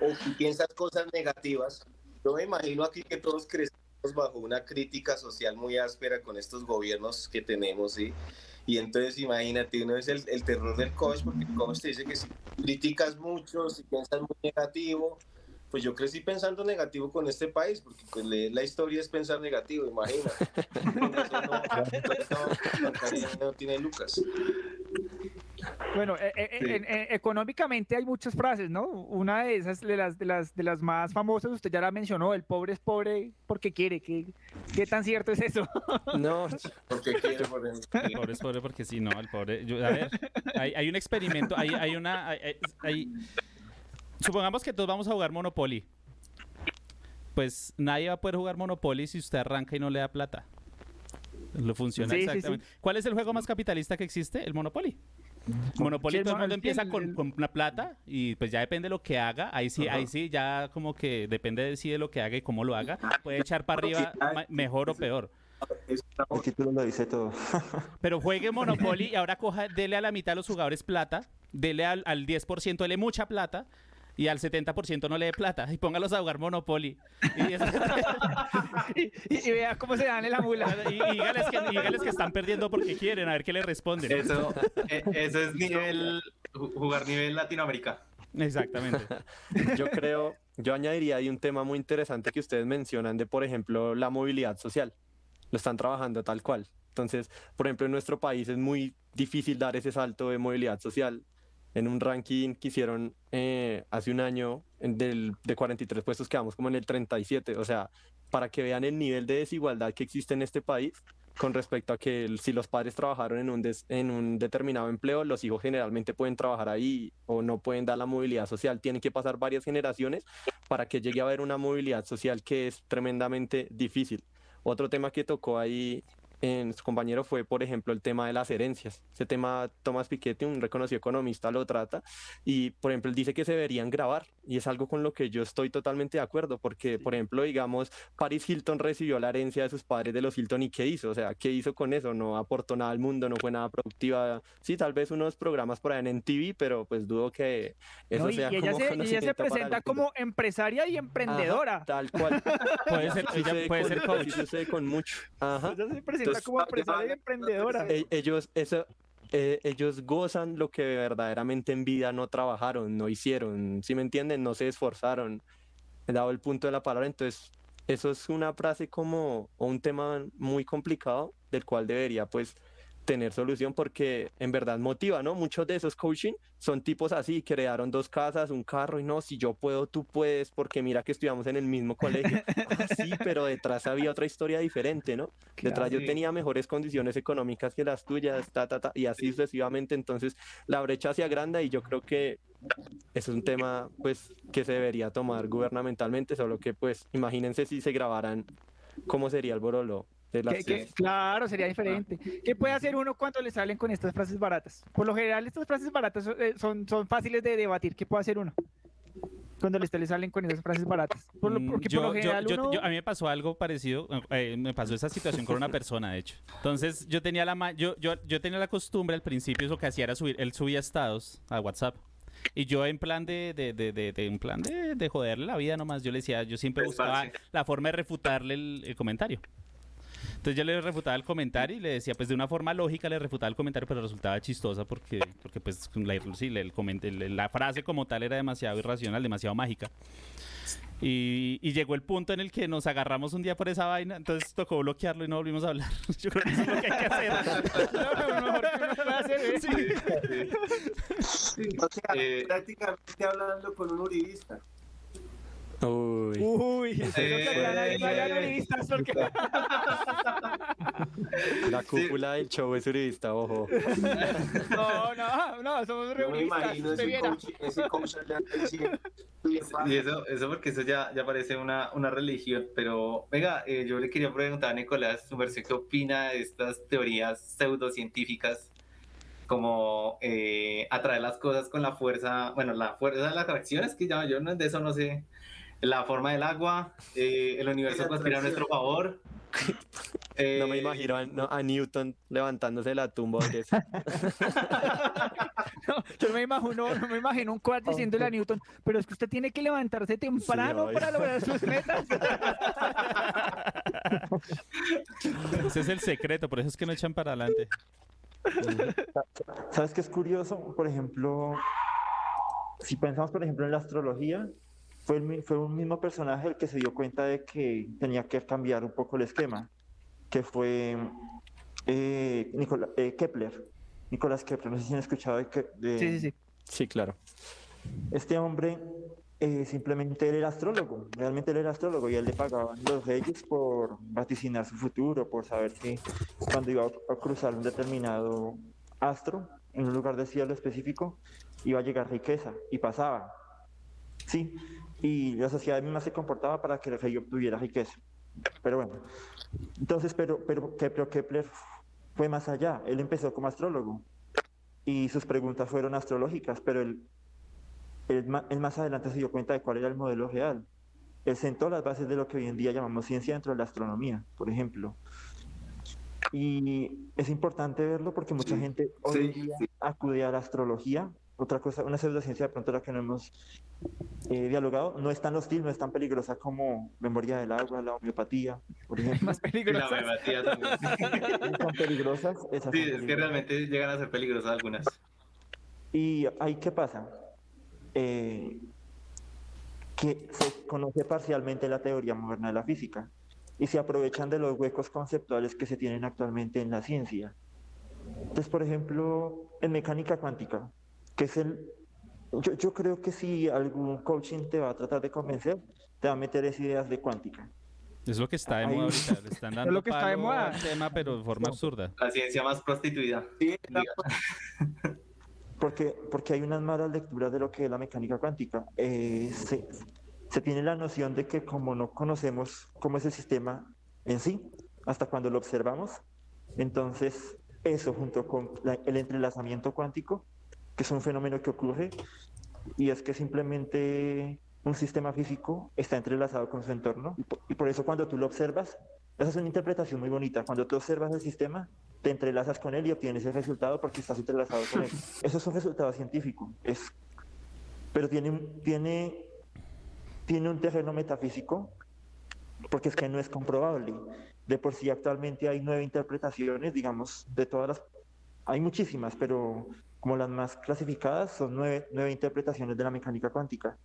O si piensas cosas negativas, yo me imagino aquí que todos crecemos bajo una crítica social muy áspera con estos gobiernos que tenemos, ¿sí? Y entonces imagínate, uno es el, el terror del coach, porque el coach te dice que si criticas mucho, si piensas muy negativo, pues yo crecí pensando negativo con este país, porque pues, leer la historia es pensar negativo, razón no, no, tiene Lucas. Bueno, eh, eh, Sí. en- en- económicamente hay muchas frases, ¿no? Una de esas, de las, de las, de las más famosas, usted ya la mencionó, el pobre es pobre porque quiere. ¿Qué, qué tan cierto es eso? No, porque quiere, por ejemplo. El pobre es pobre porque sí, no, el pobre. yo- a ver, hay, hay un experimento, hay, hay una. hay- hay- hay- supongamos que todos vamos a jugar Monopoly. Pues nadie va a poder jugar Monopoly si usted arranca y no le da plata. Lo funciona Sí, sí, sí. exactamente. ¿Cuál es el juego más capitalista que existe? El Monopoly. Monopoly Sí, todo el mundo empieza el- con, el- con una plata y pues ya depende de lo que haga. Ahí sí, ahí sí, ya como que depende de sí de lo que haga y cómo lo haga. Puede echar para arriba ma- mejor o peor. El título lo dice todo. Pero juegue Monopoly y ahora coja, dele a la mitad de los jugadores plata, dele al, al 10%, dele mucha plata y al 70% no le dé plata y póngalos a jugar Monopoly. Y, eso- y, y- cómo se dan en la mula. y- y dígales, que, y dígales que están perdiendo porque quieren, a ver qué le responden. Eso, eh, eso es nivel, ju- jugar nivel Latinoamérica. Exactamente. yo creo, yo añadiría ahí un tema muy interesante que ustedes mencionan de, por ejemplo, la movilidad social. Lo están trabajando tal cual. Entonces, por ejemplo, en nuestro país es muy difícil dar ese salto de movilidad social. En un ranking que hicieron eh, hace un año del, de 43 puestos quedamos como en el 37. O sea, para que vean el nivel de desigualdad que existe en este país con respecto a que si los padres trabajaron en un, des- en un determinado empleo, los hijos generalmente pueden trabajar ahí o no pueden dar la movilidad social. Tienen que pasar varias generaciones para que llegue a haber una movilidad social que es tremendamente difícil. Otro tema que tocó ahí en su compañero fue, por ejemplo, el tema de las herencias. Ese tema Tomás Piketty, un reconocido economista, lo trata y, por ejemplo, él dice que se deberían grabar y es algo con lo que yo estoy totalmente de acuerdo porque, por ejemplo, digamos, Paris Hilton recibió la herencia de sus padres de los Hilton y ¿qué hizo? O sea, ¿qué hizo con eso? No aportó nada al mundo, no fue nada productiva. Sí, tal vez unos programas por ahí en TV, pero pues dudo que eso No, y, sea y ella como se, y ella se presenta como empresaria y emprendedora. Ajá, tal cual. Puede ser, Sí ella sucede puede con- ser coach. sí sucede con mucho. Ajá. Ella como empresaria y emprendedora. E- ellos, eso, eh, ellos gozan lo que verdaderamente en vida no trabajaron, no hicieron, si me entienden? No se esforzaron, he dado el punto de la palabra, entonces eso es una frase como, o un tema muy complicado del cual debería pues tener solución porque en verdad motiva, ¿no? Muchos de esos coaching son tipos así, que heredaron dos casas, un carro y no, si yo puedo, tú puedes, porque mira que estudiamos en el mismo colegio. Ah, sí, pero detrás había otra historia diferente, ¿no? Detrás yo tenía mejores condiciones económicas que las tuyas, ta, ta, ta, y así sucesivamente. Entonces, la brecha se agranda y yo creo que es un tema, pues, que se debería tomar gubernamentalmente, solo que, pues, imagínense si se grabaran cómo sería el borolo de las... Que- que- claro, sería diferente. ¿Qué puede hacer uno cuando le salen con estas frases baratas? Por lo general, estas frases baratas son, eh, son, son fáciles de debatir. ¿Qué puede hacer uno? Cuando le, le salen con esas frases baratas. Por lo- Mm, porque yo, por lo general yo- uno... yo- a mí me pasó algo parecido, eh, me pasó esa situación con una persona, de hecho. Entonces yo tenía la ma- yo, yo, yo tenía la costumbre al principio, lo que hacía era subir, él subía estados a WhatsApp. Y yo en plan de, de, de, de, de- en plan de, de joderle la vida nomás, yo le decía, yo siempre buscaba la forma de refutarle el, el comentario. Entonces yo le refutaba el comentario y le decía, pues de una forma lógica le refutaba el comentario, pero resultaba chistosa porque, porque pues la, sí, el coment- el- la frase como tal era demasiado irracional, demasiado mágica. Y, y llegó el punto en el que nos agarramos un día por esa vaina, entonces tocó bloquearlo y no volvimos a hablar. Yo creo que eso es lo que hay que hacer. lo mejor que uno puede hacer es- O sea, Eh, prácticamente hablando con un uribista. Uy. Uy, Eh, no eh, porque- La cúpula del show es uribista, ojo. No, no, no, somos Yo me reunionistas. imagino ese coach, Y eso, eso porque eso ya, ya parece una, una religión. Pero, venga, eh, yo le quería preguntar a Nicolás, su merced, ¿qué opina de estas teorías pseudocientíficas? Como eh, atraer las cosas con la fuerza, bueno, la fuerza de la atracción, es que ya, yo no, de eso no sé. La forma del agua, eh, el universo conspira a nuestro favor. No me Eh, imagino a, no, a Newton levantándose de la tumba. No, yo no me imagino, no me imagino un cuad diciéndole a Newton, pero es que usted tiene que levantarse temprano obvio. para lograr sus metas. Ese es el secreto, por eso es que no echan para adelante. ¿Sabes qué es curioso? Por ejemplo, si pensamos, por ejemplo, en la astrología, fue, el fue un mismo personaje el que se dio cuenta de que tenía que cambiar un poco el esquema, que fue eh, Nicola- eh, Kepler. Nicolás Kepler, no sé si han escuchado de, de- Sí, sí, sí. Sí, claro. Este hombre eh, simplemente él era astrólogo, realmente él era astrólogo y a él le pagaban los reyes por vaticinar su futuro, por saber que cuando iba a cruzar un determinado astro en un lugar del cielo específico iba a llegar riqueza y pasaba. Sí, y la sociedad misma se comportaba para que el rey obtuviera riqueza. Pero bueno, entonces, pero, pero, pero Kepler fue más allá, él empezó como astrólogo y sus preguntas fueron astrológicas, pero él él, él más adelante se dio cuenta de cuál era el modelo real. Él sentó las bases de lo que hoy en día llamamos ciencia dentro de la astronomía, por ejemplo. Y es importante verlo porque mucha Sí, gente hoy en sí, día sí. acude a la astrología. Otra cosa, una pseudociencia de pronto la que no hemos eh, dialogado, no es tan hostil, no es tan peligrosa como memoria del agua, la homeopatía, por ejemplo. Más y la homeopatía también. son peligrosas. esas Sí, son es que peligrosas. realmente llegan a ser peligrosas algunas. Y ahí, ¿qué pasa? Eh, que se conoce parcialmente la teoría moderna de la física y se aprovechan de los huecos conceptuales que se tienen actualmente en la ciencia. Entonces, por ejemplo, en mecánica cuántica, que es el... Yo, yo creo que si algún coaching te va a tratar de convencer, te va a meter esas ideas de cuántica. Es lo que está de moda ahorita. Le están dando lo que está de moda. al tema, pero de forma absurda. La ciencia más prostituida. Sí, la- Porque, porque hay unas malas lecturas de lo que es la mecánica cuántica. Eh, se, se tiene la noción de que como no conocemos cómo es el sistema en sí, hasta cuando lo observamos, Entonces, eso junto con la- el entrelazamiento cuántico, que es un fenómeno que ocurre, y es que simplemente un sistema físico está entrelazado con su entorno, y por, y por eso cuando tú lo observas, esa es una interpretación muy bonita, cuando tú observas el sistema, te entrelazas con él y obtienes el resultado porque estás entrelazado con él. Eso es un resultado científico, es, pero tiene, tiene, tiene un terreno metafísico porque es que no es comprobable. De por sí actualmente hay nueve interpretaciones, digamos, de todas las... Hay muchísimas, pero como las más clasificadas son nueve, nueve interpretaciones de la mecánica cuántica,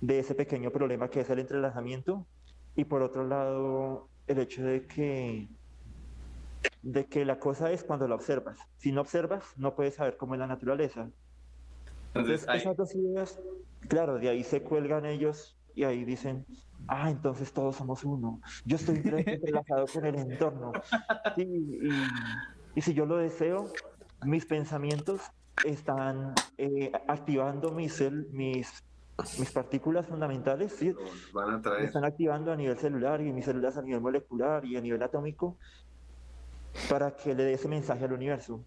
de ese pequeño problema que es el entrelazamiento, y por otro lado el hecho de que, de que la cosa es cuando la observas. Si no observas, no puedes saber cómo es la naturaleza. Entonces, Entonces, ahí- esas dos ideas, claro, de ahí se cuelgan ellos y ahí dicen, ah, entonces todos somos uno. Yo estoy entre- entrelazado con el entorno. Sí, y, y si yo lo deseo, mis pensamientos están eh, activando mis, mis, mis partículas fundamentales, ¿sí? Van a traer. están activando a nivel celular y mis células a nivel molecular y a nivel atómico para que le dé ese mensaje al universo.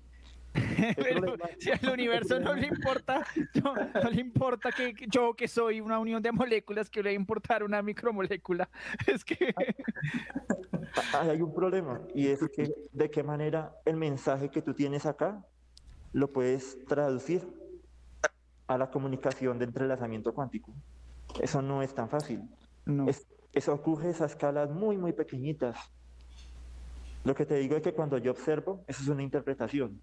Pero si al universo no le importa, no, no le importa que que yo que soy una unión de moléculas que le va a importar una micromolécula. Es que Ahí hay un problema y es que de qué manera el mensaje que tú tienes acá lo puedes traducir a la comunicación de entrelazamiento cuántico. Eso no es tan fácil. Es- eso ocurre a escalas muy, muy pequeñitas. Lo que te digo es que cuando yo observo, eso es una interpretación.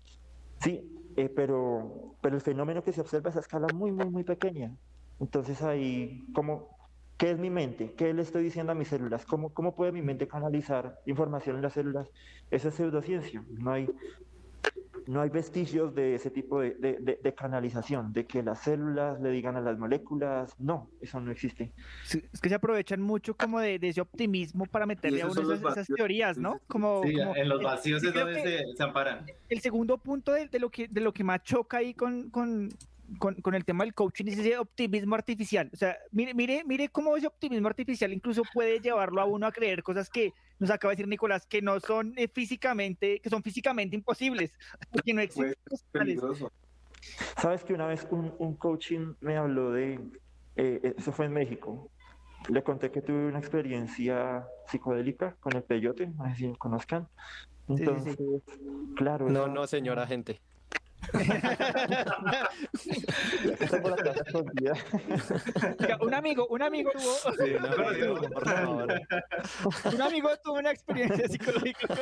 Sí, eh, pero, pero el fenómeno que se observa es a escala muy, muy, muy pequeña. Entonces ahí, ¿cómo, ¿qué es mi mente? ¿Qué le estoy diciendo a mis células? ¿Cómo, ¿Cómo puede mi mente canalizar información en las células? Eso es pseudociencia. No hay, no hay vestigios de ese tipo de, de- de- de canalización, de que las células le digan a las moléculas. No, eso no existe. Sí, es que se aprovechan mucho como de, de ese optimismo para meterle a uno esas, esas teorías, ¿no? Como, Sí, como- en los vacíos es donde se, se amparan. el segundo punto de, de lo que de lo que más choca ahí con, con, con, con el tema del coaching es ese optimismo artificial. O sea, mire, mire, mire cómo ese optimismo artificial incluso puede llevarlo a uno a creer cosas que nos acaba de decir Nicolás, que no son eh, físicamente, que son físicamente imposibles, porque no existen. los tales. Sabes que una vez un, un coaching me habló de, eh, eso fue en México, le conté que tuve una experiencia psicodélica con el peyote, no sé si lo conozcan. sí, sí. Entonces, claro. No, era- no, señora gente. Un amigo, un amigo tuvo, Sí, no, no, por favor. un amigo tuvo una experiencia psicológica.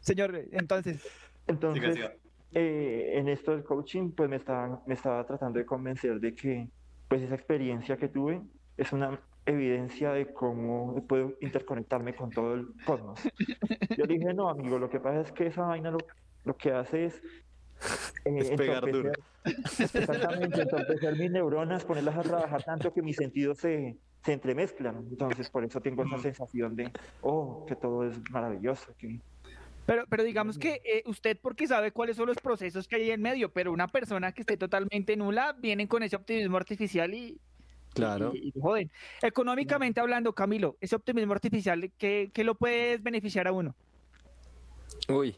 Señor, entonces. Entonces, eh, en esto del coaching, pues me estaba, me estaba tratando de convencer de que pues esa experiencia que tuve es una evidencia de cómo puedo interconectarme con todo el cosmos. Yo le dije, no, amigo, lo que pasa es que esa vaina lo, lo que hace es... eh, Es pegar duro. Exactamente, entorpecer mis neuronas, ponerlas a trabajar tanto que mis sentidos se, se entremezclan. Entonces, por eso tengo esa sensación de, oh, que todo es maravilloso, que Pero, pero digamos que eh, usted porque sabe cuáles son los procesos que hay en medio, pero una persona que esté totalmente nula vienen con ese optimismo artificial y, Claro. y, y joden. Económicamente hablando, Camilo, ese optimismo artificial, ¿qué, qué lo puede beneficiar a uno? Uy.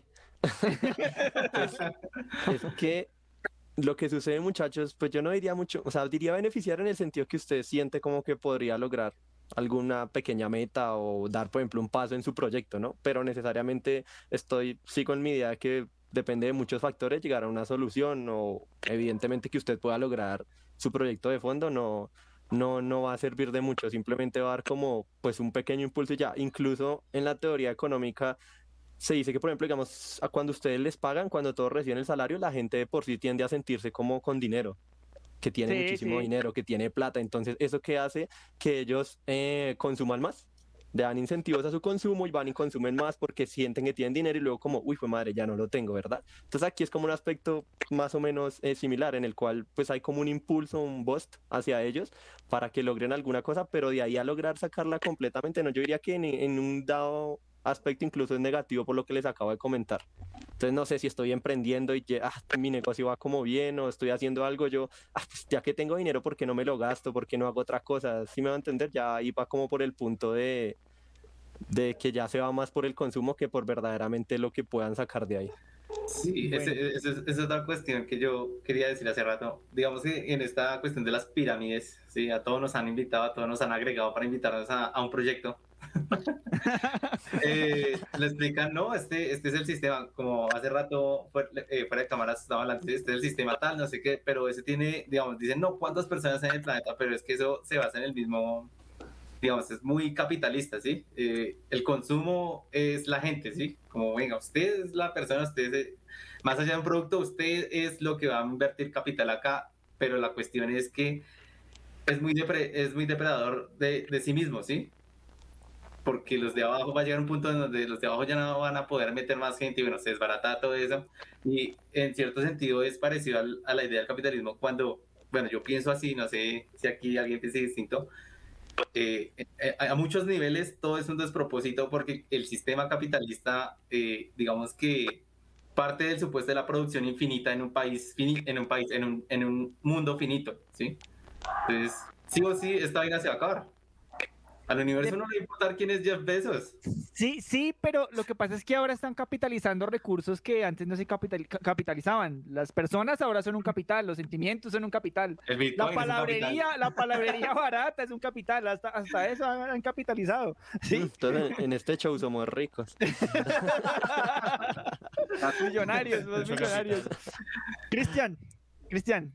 Pues, es que lo que sucede, muchachos, pues yo no diría mucho, o sea, diría beneficiar en el sentido que usted siente como que podría lograr alguna pequeña meta o dar, por ejemplo, un paso en su proyecto, ¿no? Pero necesariamente estoy, sigo en mi idea que depende de muchos factores llegar a una solución o evidentemente que usted pueda lograr su proyecto de fondo, no, no, no va a servir de mucho, simplemente va a dar como pues un pequeño impulso y ya, incluso en la teoría económica se dice que, por ejemplo, digamos, a cuando ustedes les pagan, cuando todos reciben el salario, la gente de por sí tiende a sentirse como con dinero, que tiene Sí, muchísimo sí. dinero, que tiene plata. Entonces, ¿eso qué hace? Que ellos eh, consuman más. Le dan incentivos a su consumo y van y consumen más porque sienten que tienen dinero y luego como, uy, fue madre, ya no lo tengo, ¿verdad? Entonces aquí es como un aspecto más o menos eh, similar en el cual pues hay como un impulso, un boost hacia ellos para que logren alguna cosa, pero de ahí a lograr sacarla completamente, no, yo diría que en, en un dado aspecto incluso es negativo por lo que les acabo de comentar. Entonces no sé si estoy emprendiendo y ya, ah, mi negocio va como bien o estoy haciendo algo yo, ah, pues ya que tengo dinero, ¿por qué no me lo gasto? ¿Por qué no hago otra cosa? Si me va a entender, ya ahí va como por el punto de, de que ya se va más por el consumo que por verdaderamente lo que puedan sacar de ahí. Sí, esa es otra cuestión que yo quería decir hace rato. Digamos que en esta cuestión de las pirámides, sí, a todos nos han invitado, a todos nos han agregado para invitarnos a, a un proyecto. eh, le explican, no, este, este es el sistema, como hace rato eh, fuera, de cámaras estaba hablando, este es el sistema tal, no sé qué, pero ese tiene, digamos, dicen, no, ¿cuántas personas en el planeta? Pero es que eso se basa en el mismo, digamos, es muy capitalista, ¿sí? Eh, el consumo es la gente, ¿sí? Como, venga, usted es la persona, usted es, más allá de un producto, usted es lo que va a invertir capital acá, pero la cuestión es que es muy, es muy depredador de, de sí mismo, ¿sí? Porque los de abajo va a llegar un punto en donde los de abajo ya no van a poder meter más gente y bueno, se desbarata todo eso. Y en cierto sentido es parecido a la idea del capitalismo cuando, bueno, yo pienso así, no sé si aquí alguien piensa distinto. Eh, eh, a muchos niveles todo es un despropósito porque el sistema capitalista, eh, digamos que parte del supuesto de la producción infinita en un país, en un país, en un, en un mundo finito, ¿sí? Entonces, sí o sí, esta vaina se va a acabar. Al universo no le importa quién es Jeff Bezos. Sí, sí, pero lo que pasa es que ahora están capitalizando recursos que antes no se capitalizaban. Las personas ahora son un capital, los sentimientos son un capital. la palabrería, la palabrería barata es un capital, hasta, hasta eso han, capitalizado. ¿sí? Entonces, en este show somos ricos. millonarios, los millonarios. Cristian, Cristian,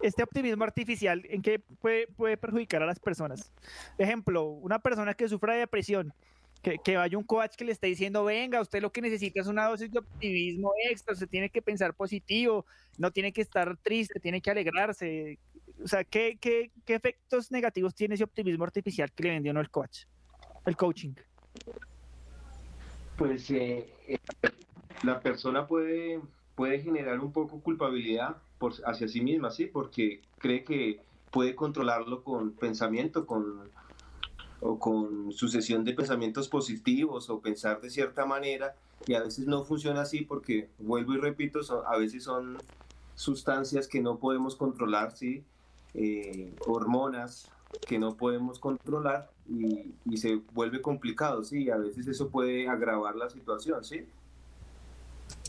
este optimismo artificial, ¿en qué puede, perjudicar a las personas? Ejemplo, una persona que sufra de depresión, que, que, vaya un coach que le esté diciendo, venga, usted lo que necesita es una dosis de optimismo extra, usted tiene que pensar positivo, no tiene que estar triste, tiene que alegrarse. O sea, ¿qué, qué, qué efectos negativos tiene ese optimismo artificial que le vendió no el coach, el coaching? Pues eh, eh, la persona puede, puede generar un poco culpabilidad por, hacia sí misma, ¿sí? Porque cree que puede controlarlo con pensamiento, con, o con sucesión de pensamientos positivos o pensar de cierta manera y a veces no funciona así porque, vuelvo y repito, a veces son sustancias que no podemos controlar, ¿sí? Eh, hormonas que no podemos controlar y, y, se vuelve complicado, ¿sí? A veces eso puede agravar la situación, ¿sí?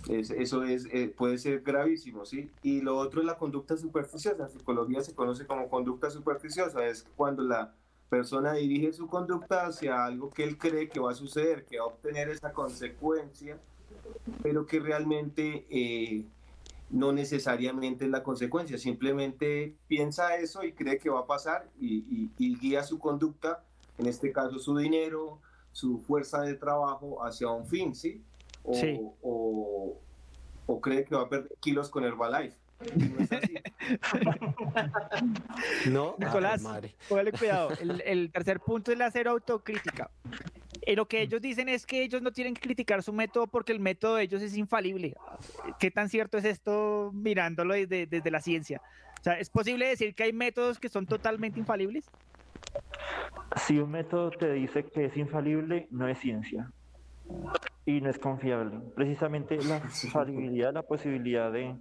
Eso es, eh, puede ser gravísimo, ¿sí? Y lo otro es la conducta superficiosa. En psicología se conoce como conducta superficiosa. Es cuando la persona dirige su conducta hacia algo que él cree que va a suceder, que va a obtener esa consecuencia, pero que realmente eh, no necesariamente es la consecuencia. Simplemente piensa eso y cree que va a pasar y, y guía su conducta, en este caso su dinero, su fuerza de trabajo hacia un fin, ¿sí? O, o, cree que va a perder kilos con Herbalife. No es así. no, Nicolás, póngale cuidado. El, tercer punto es la cero autocrítica. Eh, lo que ellos dicen es que ellos no tienen que criticar su método porque el método de ellos es infalible. ¿Qué tan cierto es esto mirándolo desde, desde la ciencia? O sea, ¿es posible decir que hay métodos que son totalmente infalibles? Si un método te dice que es infalible, no es ciencia y no es confiable. Precisamente la falibilidad, la posibilidad de,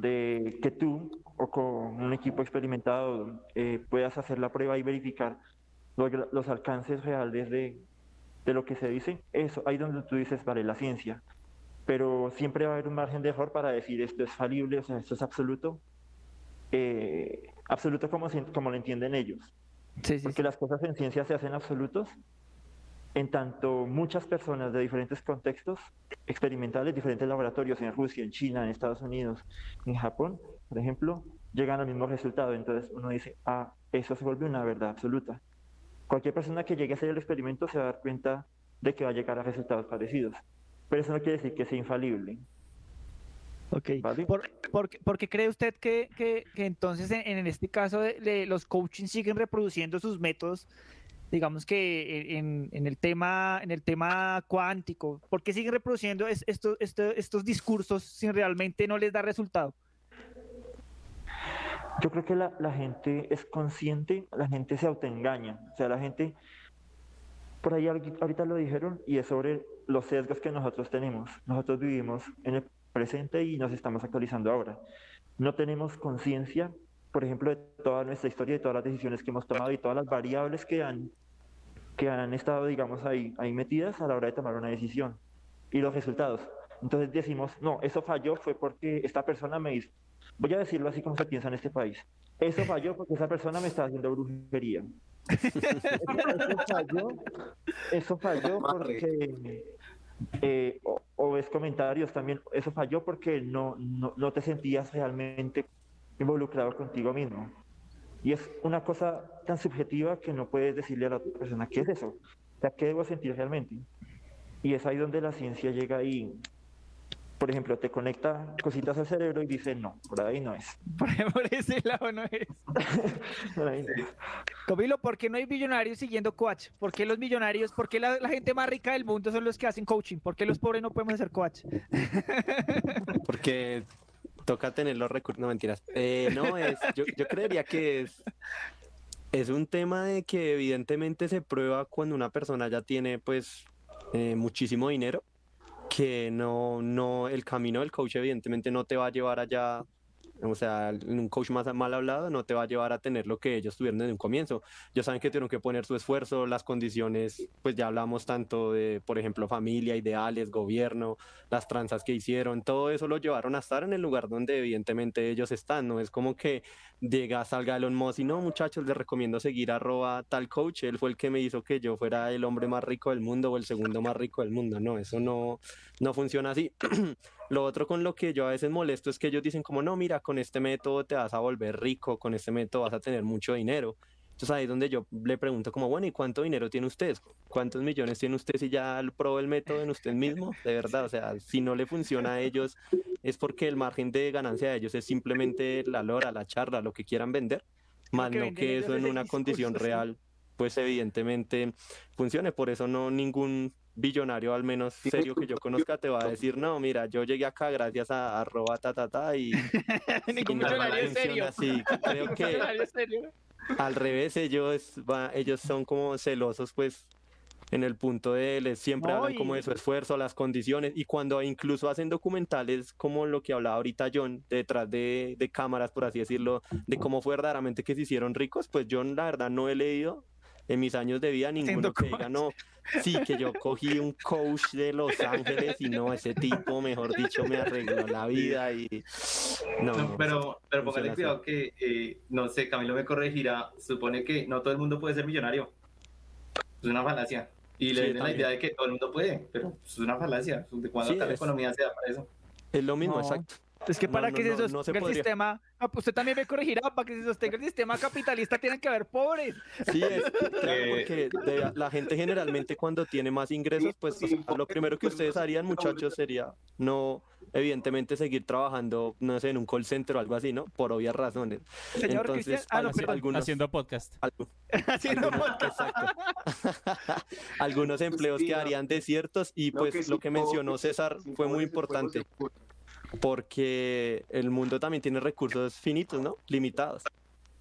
de que tú o con un equipo experimentado eh, puedas hacer la prueba y verificar los, los alcances reales de, de, lo que se dice, eso, ahí donde tú dices, vale, la ciencia. Pero siempre va a haber un margen de error para decir esto es falible, o sea, esto es absoluto. Eh, absoluto como, como lo entienden ellos. Porque las cosas en ciencia se hacen absolutos en tanto muchas personas de diferentes contextos experimentales, diferentes laboratorios en Rusia, en China, en Estados Unidos, en Japón, por ejemplo, llegan al mismo resultado. Entonces uno dice, ah, eso se vuelve una verdad absoluta. Cualquier persona que llegue a hacer el experimento se va a dar cuenta de que va a llegar a resultados parecidos. Pero eso no quiere decir que sea infalible. Ok. ¿Por, qué cree usted que, que, entonces en, este caso los coaching siguen reproduciendo sus métodos digamos que en, el, tema, en el tema cuántico? ¿Por qué siguen reproduciendo estos, estos discursos si realmente no les da resultado? Yo creo que la, la, gente es consciente, la gente se autoengaña. O sea, la gente, por ahí ahorita lo dijeron, y es sobre los sesgos que nosotros tenemos. Nosotros vivimos en el presente y nos estamos actualizando ahora. No tenemos conciencia, por ejemplo, de toda nuestra historia, de todas las decisiones que hemos tomado y todas las variables que han que han estado, digamos, ahí, ahí metidas a la hora de tomar una decisión y los resultados. Entonces decimos, no, eso falló fue porque esta persona me hizo, voy a decirlo así como se piensa en este país, eso falló porque esa persona me está haciendo brujería. eso, falló, eso falló porque, eh, o, ves comentarios también, eso falló porque no, no, no te sentías realmente involucrado contigo mismo. Y es una cosa tan subjetiva que no puedes decirle a la otra persona, ¿qué es eso? O sea, ¿qué debo sentir realmente? Y es ahí donde la ciencia llega y, por ejemplo, te conecta cositas al cerebro y dice, no, por ahí no es. Por, ese lado no es. por ahí no. ¿por qué no hay millonarios siguiendo coach? ¿Por qué los millonarios, por qué la, gente más rica del mundo son los que hacen coaching? ¿Por qué los pobres no podemos hacer coach? Porque toca tener los recursos, no mentiras. Eh, no, es, yo, yo creería que es, es un tema de que evidentemente se prueba cuando una persona ya tiene pues eh, muchísimo dinero, que no, no, el camino del coach evidentemente no te va a llevar allá o sea, un coach más mal hablado no te va a llevar a tener lo que ellos tuvieron desde un comienzo. Ellos saben que tuvieron que poner su esfuerzo, las condiciones, pues ya hablamos tanto de, por ejemplo, familia, ideales, gobierno, las tranzas que hicieron, todo eso lo llevaron a estar en el lugar donde evidentemente ellos están. No es como que llega, salga Elon Musk y no, muchachos, les recomiendo seguir arroba tal coach. Él fue el que me hizo que yo fuera el hombre más rico del mundo o el segundo más rico del mundo. No, eso no, no funciona así. Lo otro con lo que yo a veces molesto es que ellos dicen como, no, mira, con este método te vas a volver rico, con este método vas a tener mucho dinero. Entonces ahí es donde yo le pregunto como, bueno, ¿y cuánto dinero tiene usted? ¿Cuántos millones tiene usted si ya probó el método en usted mismo? De verdad, o sea, si no le funciona a ellos es porque el margen de ganancia de ellos es simplemente la lora, la charla, lo que quieran vender, más no que eso en una condición real, pues evidentemente funcione. Por eso no ningún billonario al menos serio que yo conozca te va a decir, no, mira, yo llegué acá gracias a arroba ta ta ta y... Ningún billonario serio. Así. Creo que al revés ellos, va, ellos son como celosos pues en el punto de les siempre hablan como de su esfuerzo, las condiciones y cuando incluso hacen documentales como lo que hablaba ahorita John detrás de, de cámaras por así decirlo, de cómo fue verdaderamente que se hicieron ricos, pues yo la verdad no he leído en mis años de vida ninguno que diga, no, sí, que yo cogí un coach de Los Ángeles y no, ese tipo, mejor dicho, me arregló la vida y... No, pero, pero póngale cuidado que, eh, no sé, Camilo me corregirá, supone que no todo el mundo puede ser millonario. Es una falacia. Y le sí, la idea de que todo el mundo puede, pero es una falacia. ¿De cuándo la economía se da para eso? Es lo mismo, exacto. Es que para que se sostenga el sistema, ah, usted también me corregirá, para que se sostenga el sistema capitalista tienen que haber pobres. Sí, es, claro, porque la gente generalmente cuando tiene más ingresos, pues lo primero que ustedes harían, muchachos, sería no, evidentemente, seguir trabajando, no sé, en un call center o algo así, ¿no? Por obvias razones. Señor Entonces, ah, algunos, haciendo podcast. haciendo podcast. algunos empleos quedarían desiertos y pues lo que mencionó César fue muy importante porque el mundo también tiene recursos finitos, ¿no? Limitados.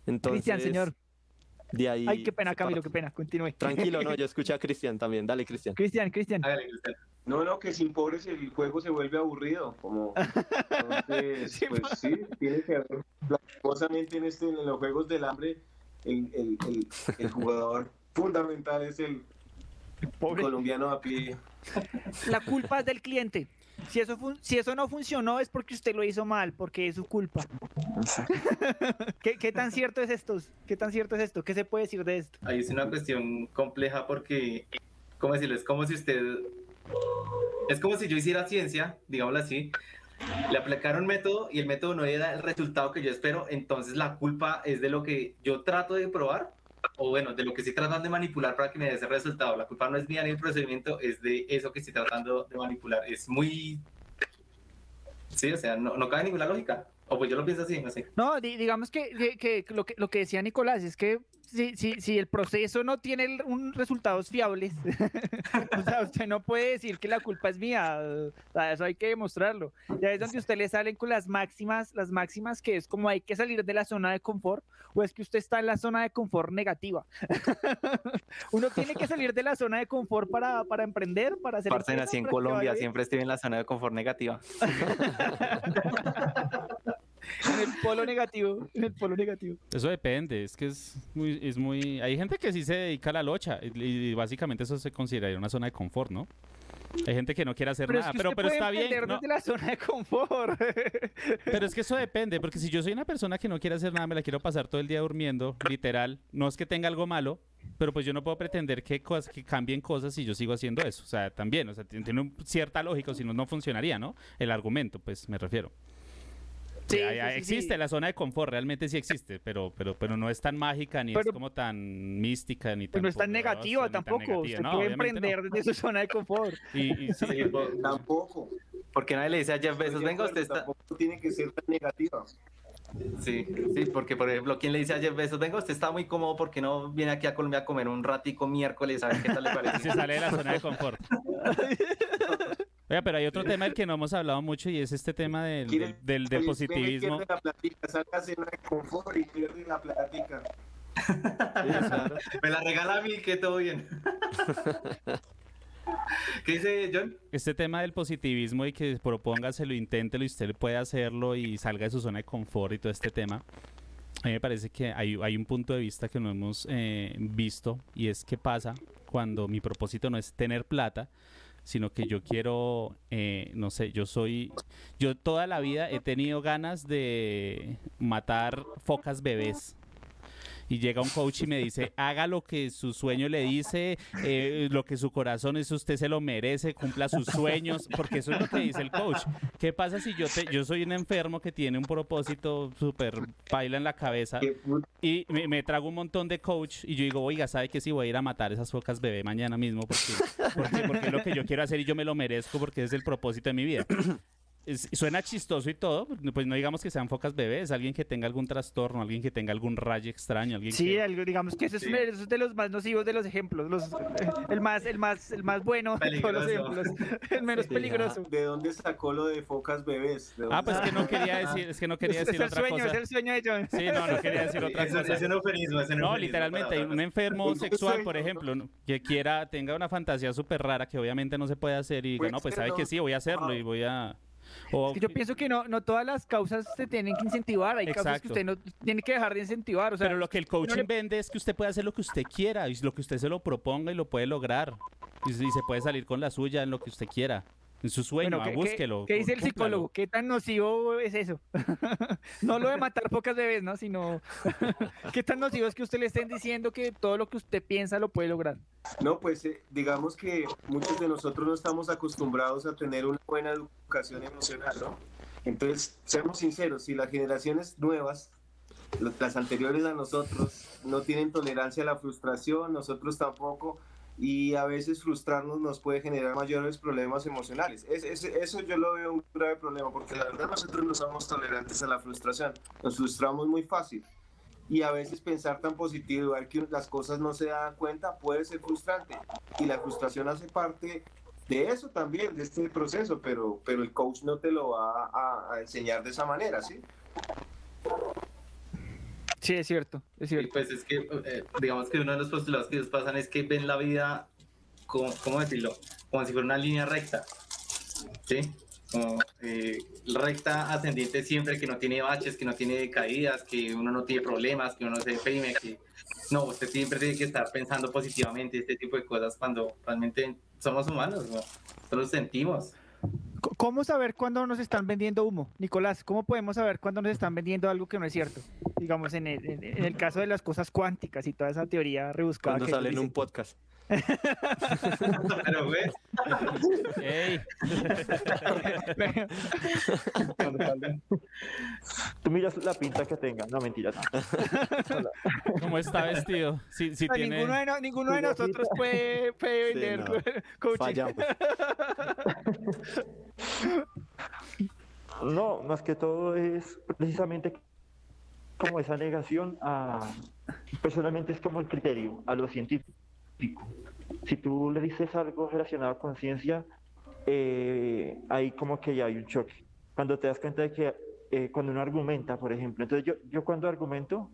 Entonces, Cristian, señor. De ahí, Ay, qué pena, Camilo, qué pena, continúe. Tranquilo, no, yo escuché a Cristian también, dale, Cristian. Cristian, Cristian. No, no, que sin pobres el juego se vuelve aburrido, como... Entonces, pues sí, tiene que haber, lastimosamente en, este, en los juegos del hambre, el, el, el, el jugador fundamental es el, colombiano a pie. La culpa es del cliente. Si eso, si eso no funcionó es porque usted lo hizo mal, porque es su culpa. ¿Qué, ¿Qué, tan cierto es esto? ¿Qué tan cierto es esto? ¿Qué se puede decir de esto? Ahí es una cuestión compleja porque, ¿cómo decirlo? Es como si usted... Es como si yo hiciera ciencia, digámoslo así, le aplicaron un método y el método no era el resultado que yo espero, entonces la culpa es de lo que yo trato de probar o bueno, de lo que estoy tratando de manipular para que me dé ese resultado. La culpa no es mía ni el procedimiento, es de eso que estoy tratando de manipular. Es muy... Sí, o sea, no, no cabe ninguna lógica. O pues yo lo pienso así, no sé. No, digamos que, que, lo que lo que decía Nicolás es que si, si, si el proceso no tiene un resultados fiables, o sea, usted no puede decir que la culpa es mía, eso hay que demostrarlo. Ya es donde usted le salen con las máximas, las máximas que es como hay que salir de la zona de confort, o es que usted está en la zona de confort negativa. Uno tiene que salir de la zona de confort para, para emprender, para hacer... Parte nací en Colombia, siempre estoy en la zona de confort negativa. en el polo negativo, en el polo negativo. Eso depende, es que es muy, es muy... Hay gente que sí se dedica a la locha y, y básicamente eso se consideraría una zona de confort, ¿no? Hay gente que no quiere hacer Pero es nada, que pero, pero está bien. ¿no? desde la zona de confort. Pero es que eso depende, porque si yo soy una persona que no quiere hacer nada, me la quiero pasar todo el día durmiendo, literal, no es que tenga algo malo, pero pues yo no puedo pretender que, cosas, que cambien cosas si yo sigo haciendo eso. O sea, también, o sea, tiene cierta lógica, si no, no funcionaría, ¿no? El argumento, pues me refiero. Sí, existe sí. la zona de confort, realmente sí existe, pero, pero, pero no es tan mágica, ni es como tan mística, ni tan Pues no es tan negativa tan tampoco. negativa. Usted No, puede no. emprender desde su zona de confort. Y, y sí, Sí, po- Tampoco. porque nadie le dice a Jeff Bezos, venga, usted está... Tampoco tiene que ser tan negativa. Sí, sí, porque por ejemplo, ¿quién le dice a Jeff Bezos, venga, usted está muy cómodo porque no viene aquí a Colombia a comer un ratico miércoles, a ver qué tal le se parece? sale de la zona de confort. Oiga, pero hay otro tema del que no hemos hablado mucho y es este tema del, del, del- positivismo. pierde la platica, salga a cena de confort y pierde la platica. Me la regala a mí, que todo bien. ¿Qué dice John? Este tema del positivismo y que propóngaselo, inténtelo y usted puede hacerlo y salga de su zona de confort y todo este tema. A mí me parece que hay, hay un punto de vista que no hemos eh, visto y es qué pasa cuando mi propósito no es tener plata, sino que yo quiero, eh, no sé, yo soy, yo toda la vida he tenido ganas de matar focas bebés. Y llega un coach y me dice, haga lo que su sueño le dice, eh, lo que su corazón es, usted se lo merece, cumpla sus sueños, porque eso es lo que dice el coach. ¿Qué pasa si yo te, yo soy un enfermo que tiene un propósito súper baila en la cabeza y me, me trago un montón de coach y yo digo, oiga, ¿sabe que si voy a ir a matar esas focas bebé mañana mismo? Porque, porque, porque es lo que yo quiero hacer y yo me lo merezco porque es el propósito de mi vida. Es- suena chistoso y todo, pues no digamos que sean focas bebés, alguien que tenga algún trastorno, alguien que tenga algún rayo extraño, alguien Sí, que... algo, digamos que eso es, eso es de los más nocivos de los ejemplos. Los, el, más, el, más, el más bueno de todos los ejemplos. El menos peligroso. ¿De dónde sacó lo de focas bebés? ¿De Ah, pues que no quería decir, es que no quería Es- decir es el otra sueño, cosa. es el sueño de John. Sí, no, no quería decir otra cosa. es un eufemismo, es un No, literalmente, un enfermo Es sexual, por ejemplo, que quiera, tenga una fantasía súper rara que obviamente no se puede hacer y diga, Puede no, pues sabe que sí, voy a hacerlo y voy a... o- Es que yo pienso que no, no todas las causas se tienen que incentivar. Hay causas que usted no tiene que dejar de incentivar. O sea, Pero lo que el coaching le- vende es que usted puede hacer lo que usted quiera y lo que usted se lo proponga y lo puede lograr. Y, y se puede salir con la suya en lo que usted quiera. En su sueño, Bueno, ah, ¿qué- búsquelo. ¿Qué, qué dice el cúmplalo. psicólogo? ¿Qué tan nocivo es eso? no lo de matar pocas bebés, ¿no? Sino qué tan nocivo es que usted le estén diciendo que todo lo que usted piensa lo puede lograr. No, pues eh, digamos que muchos de nosotros no estamos acostumbrados a tener una buena educación emocional, ¿no? Entonces, seamos sinceros, si las generaciones nuevas, las anteriores a nosotros, no tienen tolerancia a la frustración, nosotros tampoco, y a veces frustrarnos nos puede generar mayores problemas emocionales. Es- es- eso yo lo veo un grave problema, porque la verdad nosotros no somos tolerantes a la frustración, nos frustramos muy fácil. Y a veces pensar tan positivo, ver que las cosas no se dan cuenta, puede ser frustrante. Y la frustración hace parte de eso también, de este proceso, pero, pero el coach no te lo va a, a enseñar de esa manera, ¿sí? Sí, es cierto, es cierto. pues es que, eh, digamos que uno de los postulados que ellos pasan es que ven la vida, como, ¿cómo decirlo? Como si fuera una línea recta. ¿Sí? Como eh, recta ascendiente siempre, que no tiene baches, que no tiene caídas, que uno no tiene problemas, que uno no se deprime, que no, usted siempre tiene que estar pensando positivamente, este tipo de cosas cuando realmente somos humanos, ¿no? Solo sentimos. ¿Cómo saber cuándo nos están vendiendo humo? Nicolás, ¿cómo podemos saber cuándo nos están vendiendo algo que no es cierto? Digamos, en el, en- en el caso de las cosas cuánticas y toda esa teoría rebuscada. Cuando sale en un podcast. Pero, güey, ¡Ey! Tú miras la pinta que tenga. No, mentira. no. ¿Cómo está vestido? Si, si No, tiene... ninguno, de, no- ninguno de nosotros puede, puede Sí, vender no. coaching. Fallamos. No, más que todo es precisamente como esa negación a, personalmente es como el criterio, a lo científico. Si tú le dices algo relacionado con ciencia, eh, ahí como que ya hay un choque. Cuando te das cuenta de que eh, cuando uno argumenta, por ejemplo, entonces yo, yo cuando argumento,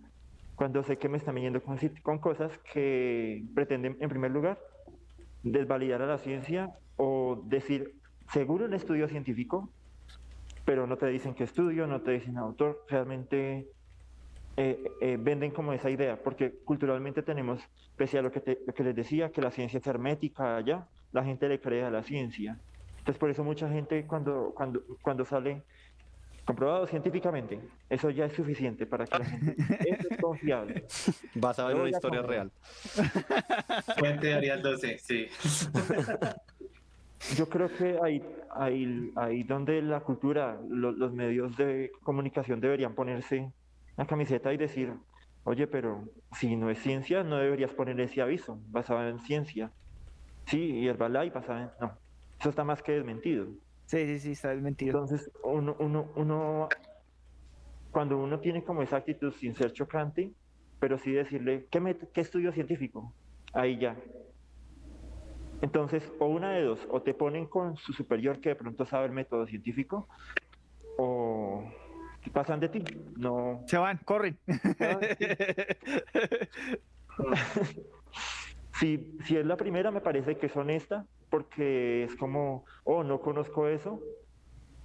cuando sé que me están viniendo con, con cosas que pretenden, en primer lugar, desvalidar a la ciencia o decir, seguro el estudio científico, pero no te dicen qué estudio, no te dicen autor, realmente eh, eh, venden como esa idea, porque culturalmente tenemos, pese a lo que, te- lo que les decía, que la ciencia es hermética allá, la gente le cree a la ciencia. Entonces por eso mucha gente cuando, cuando, cuando sale comprobado científicamente, eso ya es suficiente para que la gente... Eso es confiable. Basado en una historia real. Fuente de Arial 12, sí. Yo creo que ahí, ahí, ahí donde la cultura, lo- los medios de comunicación deberían ponerse la camiseta y decir, oye, pero si no es ciencia, no deberías poner ese aviso basado en ciencia. Sí, y Herbalife basado en... No, eso está más que desmentido. Sí, sí, sí, está desmentido. Entonces, uno, uno, uno, cuando uno tiene como esa actitud sin ser chocante, pero sí decirle, ¿qué, met- qué estudio científico? Ahí ya. Entonces, o una de dos, o te ponen con su superior que de pronto sabe el método científico, o pasan de ti. No. Se van, corren. Si, si es la primera, me parece que es honesta, porque es como, oh, no conozco eso,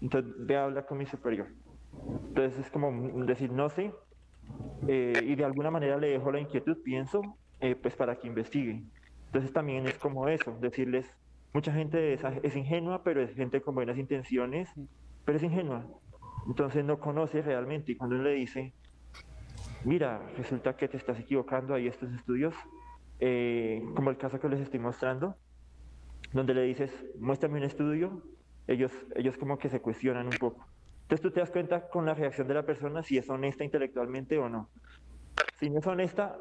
entonces ve a hablar con mi superior. Entonces es como decir, no sé, eh, y de alguna manera le dejo la inquietud, pienso, eh, pues para que investigue. Entonces también es como eso, decirles, mucha gente es, es ingenua, pero es gente con buenas intenciones, pero es ingenua. Entonces no conoce realmente, y cuando uno le dice, mira, resulta que te estás equivocando, hay estos estudios, eh, como el caso que les estoy mostrando, donde le dices, muéstrame un estudio, ellos, ellos como que se cuestionan un poco. Entonces tú te das cuenta con la reacción de la persona si es honesta intelectualmente o no. Si no es honesta,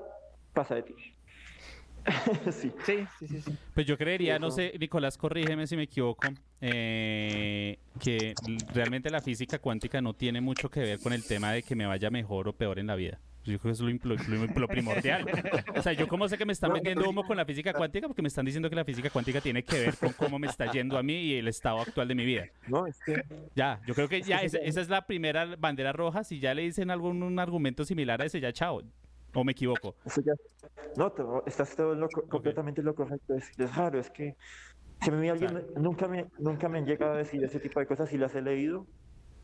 pasa de ti. sí. Sí, sí, sí, sí. Pues yo creería, no sé, Nicolás, corrígeme si me equivoco, eh, que realmente la física cuántica no tiene mucho que ver con el tema de que me vaya mejor o peor en la vida. Yo creo que eso es lo, implo- lo- lo primordial. O sea, yo cómo sé que me están vendiendo humo con la física cuántica porque me están diciendo que la física cuántica tiene que ver con cómo me está yendo a mí y el estado actual de mi vida. No, es que Ya, yo creo que ya esa, esa es la primera bandera roja. Si ya le dicen algún un argumento similar a ese, ya chao. ¿O me equivoco? No, to- estás todo lo co- completamente lo correcto. Es, es raro, es que si mí alguien, nunca, me, nunca me han llegado a decir ese tipo de cosas y las he leído,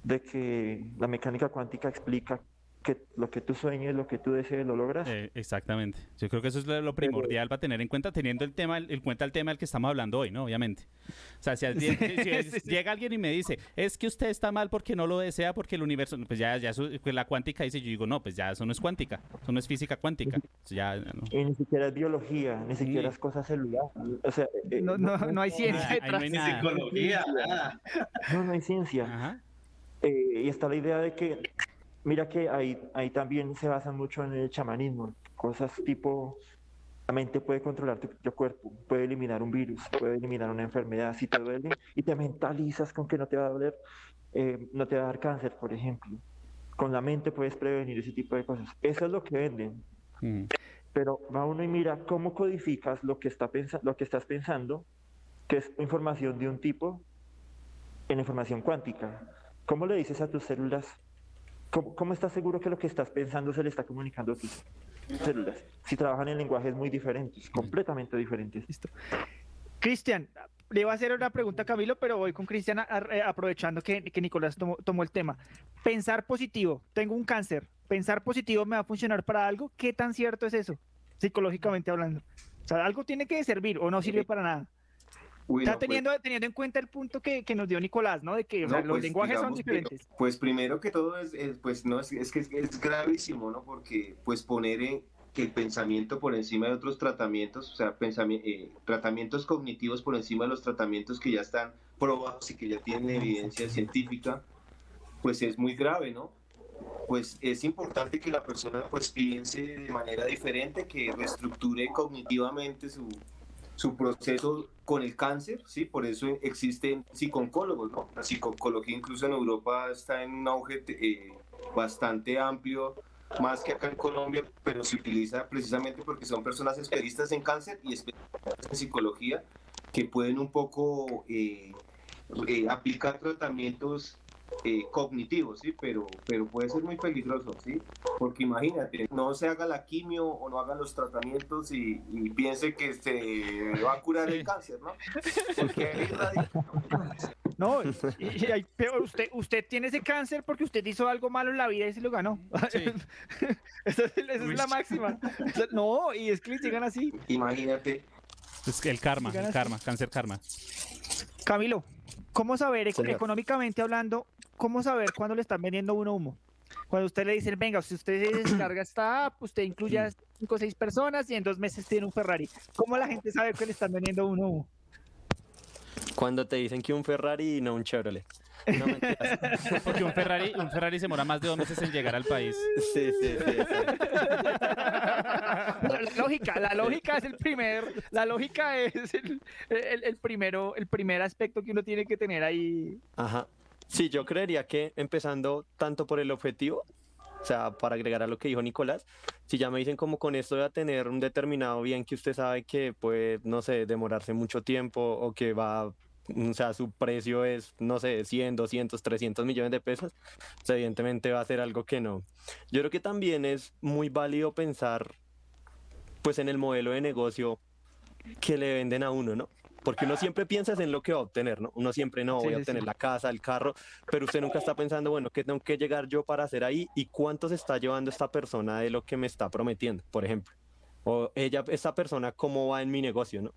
de que la mecánica cuántica explica que lo que tú sueñes, lo que tú desees, lo logras. Eh, exactamente. Yo creo que eso es lo, lo primordial para tener en cuenta, teniendo el tema, en cuenta el tema del que estamos hablando hoy, ¿no? Obviamente. O sea, si, si- si es- llega alguien y me dice, es que usted está mal porque no lo desea, porque el universo, pues ya, ya eso- pues la cuántica dice, yo digo, no, pues ya eso no es cuántica, eso no es física cuántica. Ya, no. Y ni siquiera es biología, ni siquiera es cosa celular. O sea, eh, No, no, no hay ciencia Ahí no detrás. hay. Psicología, nada. No, no hay ciencia. Ajá. Eh, y está la idea de que, mira que ahí, ahí también se basan mucho en el chamanismo, cosas tipo, la mente puede controlar tu propio cuerpo, puede eliminar un virus, puede eliminar una enfermedad, si te duele y te mentalizas con que no te va a doler, eh, no te va a dar cáncer, por ejemplo. Con la mente puedes prevenir ese tipo de cosas. Eso es lo que venden. Mm. Pero va uno y mira cómo codificas lo que, está lo que estás pensando, que es información de un tipo, en información cuántica. ¿Cómo le dices a tus células? ¿Cómo, cómo estás seguro que lo que estás pensando se le está comunicando a tus células? Si trabajan en lenguajes muy diferentes, completamente diferentes. Cristian, le iba a hacer una pregunta a Camilo, pero voy con Cristian eh, aprovechando que, que Nicolás tomó, tomó el tema. Pensar positivo, tengo un cáncer, pensar positivo me va a funcionar para algo, ¿qué tan cierto es eso? Psicológicamente hablando. O sea, algo tiene que servir o no sirve para nada. Uy, Está no, pues- teniendo, teniendo en cuenta el punto que, que nos dio Nicolás, ¿no? De que o sea, No, los pues, lenguajes son digamos que- diferentes. pues primero que todo es, es, pues no es, es que es, gravísimo, ¿no? Porque pues poner eh, que el pensamiento por encima de otros tratamientos, o sea, pensami- eh, tratamientos cognitivos por encima de los tratamientos que ya están probados y que ya tienen evidencia científica, pues es muy grave, ¿no? Pues es importante que la persona pues piense de manera diferente, que reestructure cognitivamente su, su proceso con el cáncer, ¿sí? Por eso existen psiconcólogos, ¿no? La psiconcología incluso en Europa está en un auge eh, bastante amplio, más que acá en Colombia, pero se utiliza precisamente porque son personas especialistas en cáncer y especialistas en psicología que pueden un poco eh, eh, aplicar tratamientos eh, cognitivos, ¿sí? Pero, pero puede ser muy peligroso, ¿sí? Porque imagínate, no se haga la quimio o no haga los tratamientos y, y piense que se va a curar el cáncer, ¿no? Porque ahí radica- No, y, y hay peor, usted, usted tiene ese cáncer porque usted hizo algo malo en la vida y se lo ganó. esa es, esa es la máxima. No, y es que les llegan así. Imagínate. Es que el karma, el karma, cáncer karma. Camilo, ¿cómo saber, económicamente hablando, cómo saber cuándo le están vendiendo uno humo? Cuando usted le dicen, venga, si usted se descarga esta app, usted incluye a cinco o seis personas y en dos meses tiene un Ferrari. ¿Cómo la gente sabe que le están vendiendo uno humo? Cuando te dicen que un Ferrari y no un Chevrolet. No. Porque un Ferrari, un Ferrari se demora más de dos meses en llegar al país. Sí, sí, sí. La, la lógica, la lógica es el primer, la lógica es el, el- el primero, el primer aspecto que uno tiene que tener ahí. Ajá. Sí, yo creería que empezando tanto por el objetivo, o sea, para agregar a lo que dijo Nicolás, si ya me dicen como con esto voy a tener un determinado bien que usted sabe que puede, no sé, demorarse mucho tiempo o que va, o sea, su precio es, no sé, 100, 200, 300 millones de pesos, pues evidentemente va a ser algo que no. Yo creo que también es muy válido pensar, pues, en el modelo de negocio que le venden a uno, ¿no? Porque uno siempre piensa en lo que va a obtener, ¿no? Uno siempre no, Sí, voy a obtener sí. la casa, el carro, pero usted nunca está pensando, bueno, ¿qué tengo que llegar yo para hacer ahí? ¿Y cuánto se está llevando esta persona de lo que me está prometiendo, por ejemplo? O ella, esta persona, ¿cómo va en mi negocio, no?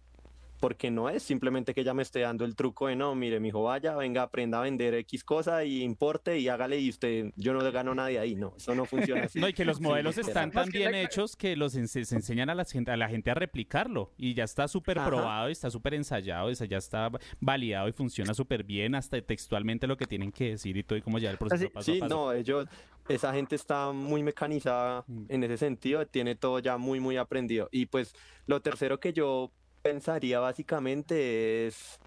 Porque no es simplemente que ella me esté dando el truco de no, mire, mi hijo, vaya, venga, aprenda a vender X cosa y importe y hágale y usted, yo no le gano nada de ahí, no, eso no funciona así. No, y que los modelos están tan bien hechos que los se enseñan a la, gente, a la gente a replicarlo y ya está súper probado y está súper ensayado, y ya está validado y funciona súper bien, hasta textualmente lo que tienen que decir y todo y cómo llevar el proceso paso Sí, a paso. no, ellos, esa gente está muy mecanizada en ese sentido, tiene todo ya muy, muy aprendido. Y pues lo tercero que yo pensaría básicamente es,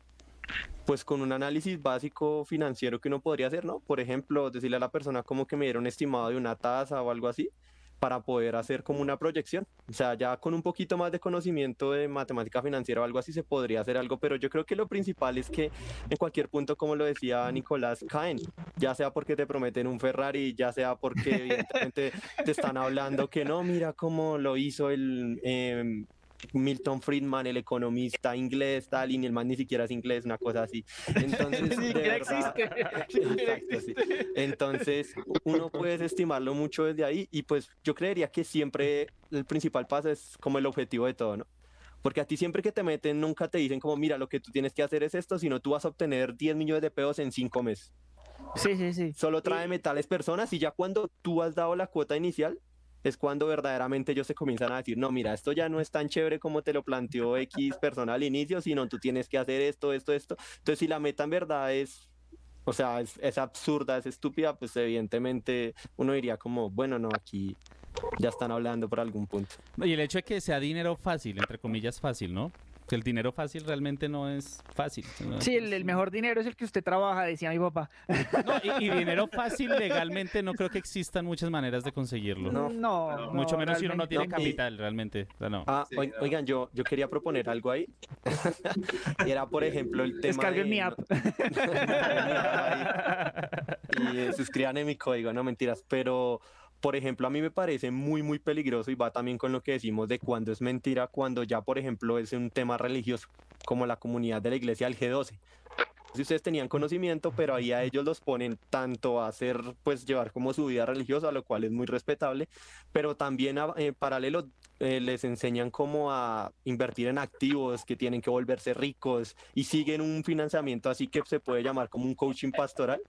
pues con un análisis básico financiero que uno podría hacer, ¿no? Por ejemplo, decirle a la persona como que me diera un estimado de una tasa o algo así para poder hacer como una proyección. O sea, ya con un poquito más de conocimiento de matemática financiera o algo así se podría hacer algo, pero yo creo que lo principal es que en cualquier punto, como lo decía Nicolás, caen, ya sea porque te prometen un Ferrari, ya sea porque evidentemente te están hablando que no, mira cómo lo hizo el... em, Milton Friedman, el economista inglés, tal, y ni el man ni siquiera es inglés, una cosa así. Entonces, de verdad- existe. Exacto, sí. Entonces, uno puede estimarlo mucho desde ahí y pues yo creería que siempre el principal paso es como el objetivo de todo, ¿no? Porque a ti siempre que te meten nunca te dicen como, mira, lo que tú tienes que hacer es esto, sino tú vas a obtener 10 millones de pesos en 5 meses. Sí, sí, sí. Solo trae metales personas y ya cuando tú has dado la cuota inicial es cuando verdaderamente ellos se comienzan a decir, no, mira, esto ya no es tan chévere como te lo planteó X persona al inicio, sino tú tienes que hacer esto, esto, esto. Entonces, si la meta en verdad es, o sea, es, es absurda, es estúpida, pues evidentemente uno diría como, bueno, no, aquí ya están hablando por algún punto. Y el hecho de que sea dinero fácil, entre comillas fácil, ¿no? Que el dinero fácil realmente no es fácil. ¿no? Sí, el, el mejor dinero es el que usted trabaja, decía mi papá. No, y, y dinero fácil legalmente no creo que existan muchas maneras de conseguirlo. No, no, Mucho menos si uno no tiene no. capital, realmente. O sea, no. Ah, oi- oigan, yo, yo quería proponer algo ahí. y era, por ejemplo, el tema Descarguen de- mi app. y eh, suscriban en mi código, no mentiras, pero por ejemplo a mí me parece muy muy peligroso y va también con lo que decimos de cuando es mentira, cuando ya por ejemplo es un tema religioso, como la comunidad de la iglesia del G12. Si ustedes tenían conocimiento, pero ahí a ellos los ponen tanto a hacer, pues llevar como su vida religiosa, lo cual es muy respetable, pero también en paralelo eh, les enseñan cómo a invertir en activos, que tienen que volverse ricos y siguen un financiamiento así que se puede llamar como un coaching pastoral,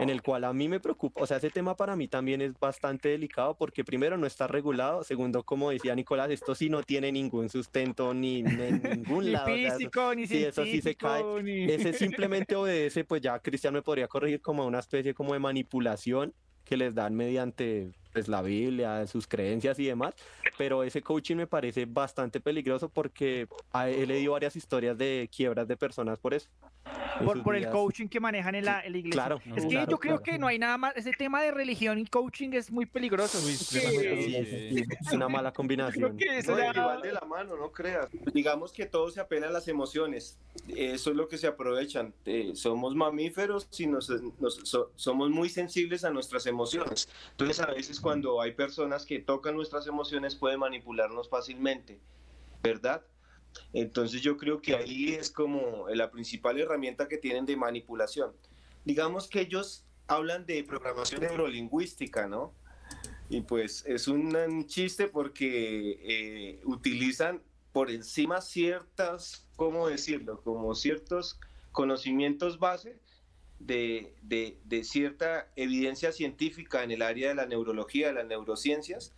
en el cual a mí me preocupa, o sea, ese tema para mí también es bastante delicado porque primero no está regulado, segundo, como decía Nicolás, esto sí no tiene ningún sustento ni, ni en ningún Ni lado. o sea, físico, ni sí, eso sí se cae. ni- Ese simplemente obedece, pues ya Cristian me podría corregir como a una especie como de manipulación que les dan mediante pues la Biblia, sus creencias y demás, pero ese coaching me parece bastante peligroso porque a- he leído varias historias de quiebras de personas por eso. Por, por el coaching que manejan en la, en la iglesia. Claro, es que claro, yo creo claro. que no hay nada más. Ese tema de religión y coaching es muy peligroso. Sí, Sí. sí, sí, es una mala combinación. que eso No, van de la mano, no creas. Digamos que todo se apela a las emociones. Eso es lo que se aprovechan. Eh, somos mamíferos y nos, nos- so- somos muy sensibles a nuestras emociones. Entonces, a veces cuando hay personas que tocan nuestras emociones pueden manipularnos fácilmente, ¿verdad? Entonces yo creo que ahí es como la principal herramienta que tienen de manipulación. Digamos que ellos hablan de programación neurolingüística, ¿no? Y pues es un chiste porque eh, utilizan por encima ciertas, ¿cómo decirlo? Como ciertos conocimientos base de, de, cierta evidencia científica en el área de la neurología, de las neurociencias,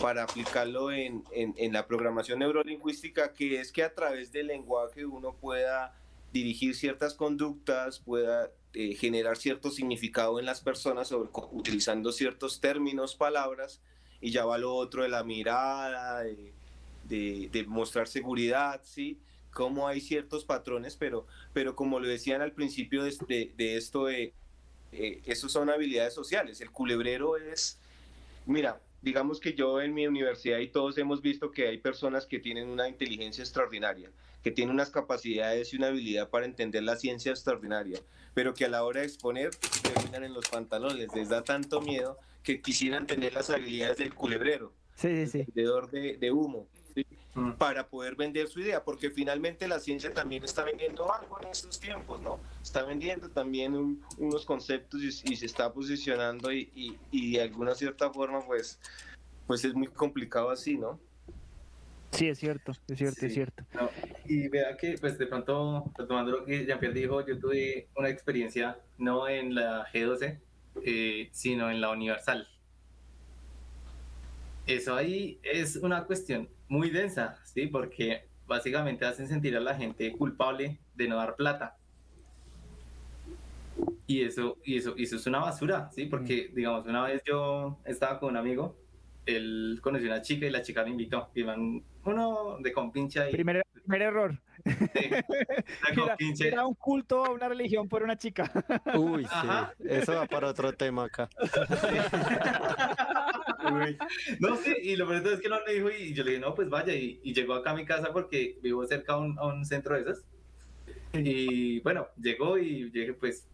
para aplicarlo en, en, la programación neurolingüística, que es que a través del lenguaje uno pueda dirigir ciertas conductas, pueda eh, generar cierto significado en las personas utilizando ciertos términos, palabras, y ya va lo otro de la mirada, de, de mostrar seguridad, ¿sí? Cómo hay ciertos patrones, pero, pero como lo decían al principio de, de esto, de, eh, eso son habilidades sociales. El culebrero es, mira, digamos que yo en mi universidad y todos hemos visto que hay personas que tienen una inteligencia extraordinaria, que tienen unas capacidades y una habilidad para entender la ciencia extraordinaria, pero que a la hora de exponer terminan en los pantalones, les da tanto miedo que quisieran tener las habilidades del culebrero, sí, sí, sí. vendedor de, de humo. Mm. para poder vender su idea, porque finalmente la ciencia también está vendiendo algo en estos tiempos, ¿no? Está vendiendo también un, unos conceptos y, y, se está posicionando y, y, y, de alguna cierta forma, pues, pues es muy complicado así, ¿no? Sí, es cierto, es cierto, sí. es cierto. No, y vea que, pues de pronto, retomando lo que Jean-Pierre dijo, yo tuve una experiencia no en la G12, eh, sino en la Universal. Eso ahí es una cuestión muy densa, ¿sí? Porque básicamente hacen sentir a la gente culpable de no dar plata. Y eso, y eso, y eso es una basura, ¿sí? Porque, digamos, una vez yo estaba con un amigo él conoció a una chica y la chica me invitó. Iban uno de compinche ahí. Primer, primer error. Sí, era, era, un culto a una religión por una chica. Uy, Ajá. sí. Eso va para otro tema acá. Uy. No, sí, y lo primero es que no me dijo y yo le dije, no, pues vaya, y, y llegó acá a mi casa porque vivo cerca a un, a un centro de esos. Y bueno, llegó y dije, pues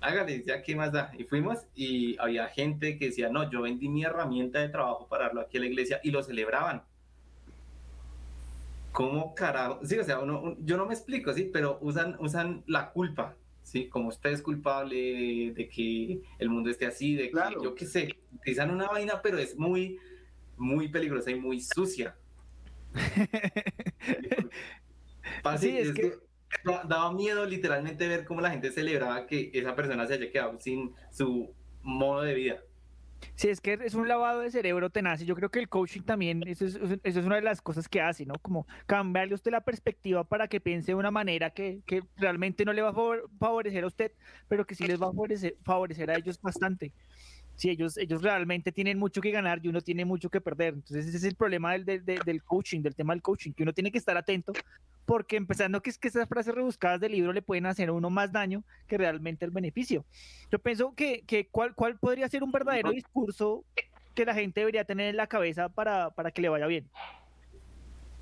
hágale, ya qué más da. Y fuimos y había gente que decía, no, yo vendí mi herramienta de trabajo para darlo aquí a la iglesia y lo celebraban. ¿Cómo carajo? Sí, o sea, uno, yo no me explico, sí, pero usan, usan la culpa, sí, como usted es culpable de que el mundo esté así, de que claro. yo qué sé, utilizan una vaina, pero es muy, muy peligrosa y muy sucia. sí, es, es que... que daba miedo literalmente ver cómo la gente celebraba que esa persona se haya quedado sin su modo de vida. Sí, es que es un lavado de cerebro tenaz y yo creo que el coaching también, eso es, una de las cosas que hace, ¿no? Como cambiarle usted la perspectiva para que piense de una manera que, que realmente no le va a favorecer a usted, pero que sí les va a favorecer, favorecer a ellos bastante. Si ellos, ellos realmente tienen mucho que ganar y uno tiene mucho que perder. Entonces ese es el problema del, del, del coaching, del tema del coaching, que uno tiene que estar atento porque empezando que es que esas frases rebuscadas del libro le pueden hacer a uno más daño que realmente el beneficio. Yo pienso que, que cuál, cuál podría ser un verdadero discurso que la gente debería tener en la cabeza para, para que le vaya bien.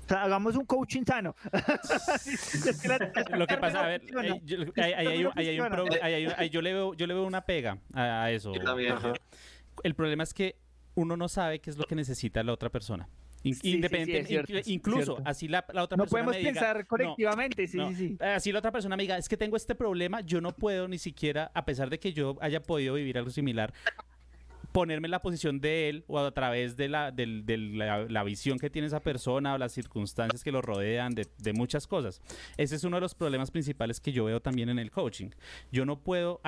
O sea, hagamos un coaching sano. Lo que pasa, a ver, yo le veo, yo le veo una pega a, a eso. El problema es que uno no sabe qué es lo que necesita la otra persona. Independiente, sí, sí, cierto, incluso cierto. así la, la, otra no persona. No podemos diga, pensar colectivamente, no, sí, no, sí, sí. Así la otra persona me diga, es que tengo este problema, yo no puedo ni siquiera, a pesar de que yo haya podido vivir algo similar, ponerme en la posición de él o a través de la, de, de la, la visión que tiene esa persona o las circunstancias que lo rodean, de, de, muchas cosas. Ese es uno de los problemas principales que yo veo también en el coaching. Yo no puedo,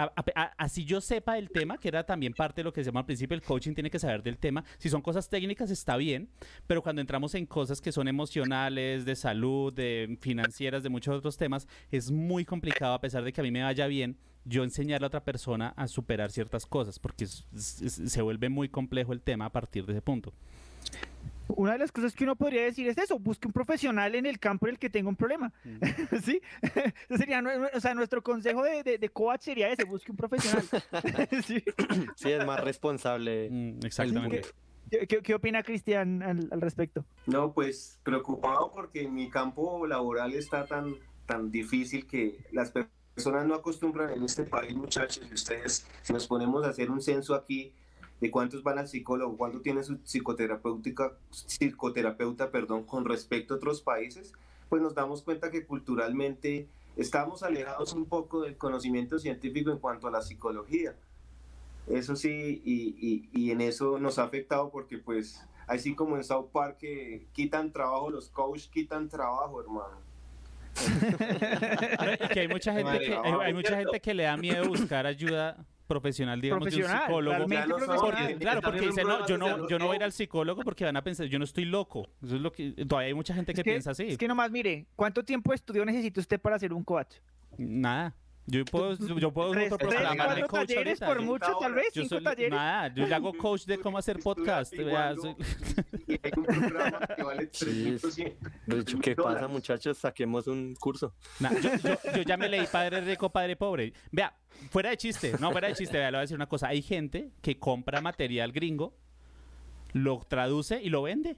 así yo sepa el tema, que era también parte de lo que se llama al principio, el coaching tiene que saber del tema. Si son cosas técnicas está bien, pero cuando entramos en cosas que son emocionales, de salud, de financieras, de muchos otros temas, es muy complicado a pesar de que a mí me vaya bien yo enseñarle a otra persona a superar ciertas cosas, porque es, es, se vuelve muy complejo el tema a partir de ese punto. Una de las cosas que uno podría decir es eso, busque un profesional en el campo en el que tenga un problema. Mm. ¿Sí? sería, o sea, nuestro consejo de, de, de, coach sería ese, busque un profesional. ¿Sí? sí, es más responsable. Mm, exactamente. ¿Qué, qué, qué opina Cristian al, al, respecto? No, pues preocupado porque mi campo laboral está tan, tan difícil que las personas personas no acostumbran en este país, muchachos, y ustedes, si nos ponemos a hacer un censo aquí de cuántos van al psicólogo, cuánto tiene su psicoterapéutica, psicoterapeuta, perdón, con respecto a otros países, pues nos damos cuenta que culturalmente estamos alejados un poco del conocimiento científico en cuanto a la psicología. Eso sí, y, y, en eso nos ha afectado porque pues así como en South Park que quitan trabajo, los coaches quitan trabajo, hermano. Que hay mucha gente que hay, mucha gente que le da miedo buscar ayuda profesional, digamos, de un psicólogo. claro, porque dice, no, yo no, yo no voy a ir al psicólogo porque van a pensar, yo no estoy loco. Eso es lo que, todavía hay mucha gente que, piensa así. Es que nomás, mire, ¿cuánto tiempo de estudio necesita usted para ser un coach? Nada. Yo puedo, yo puedo tres, tres, coach talleres por mucho, tal vez, yo cinco talleres. Nada, yo le hago coach de cómo hacer podcast. Vea, soy... y hay un programa que vale De hecho, ¿qué pasa, muchachos? Saquemos un curso. Nah, yo, yo, yo, ya me leí Padre Rico, Padre Pobre. Vea, fuera de chiste, no, fuera de chiste, vea, le voy a decir una cosa. Hay gente que compra material gringo, lo traduce y lo vende.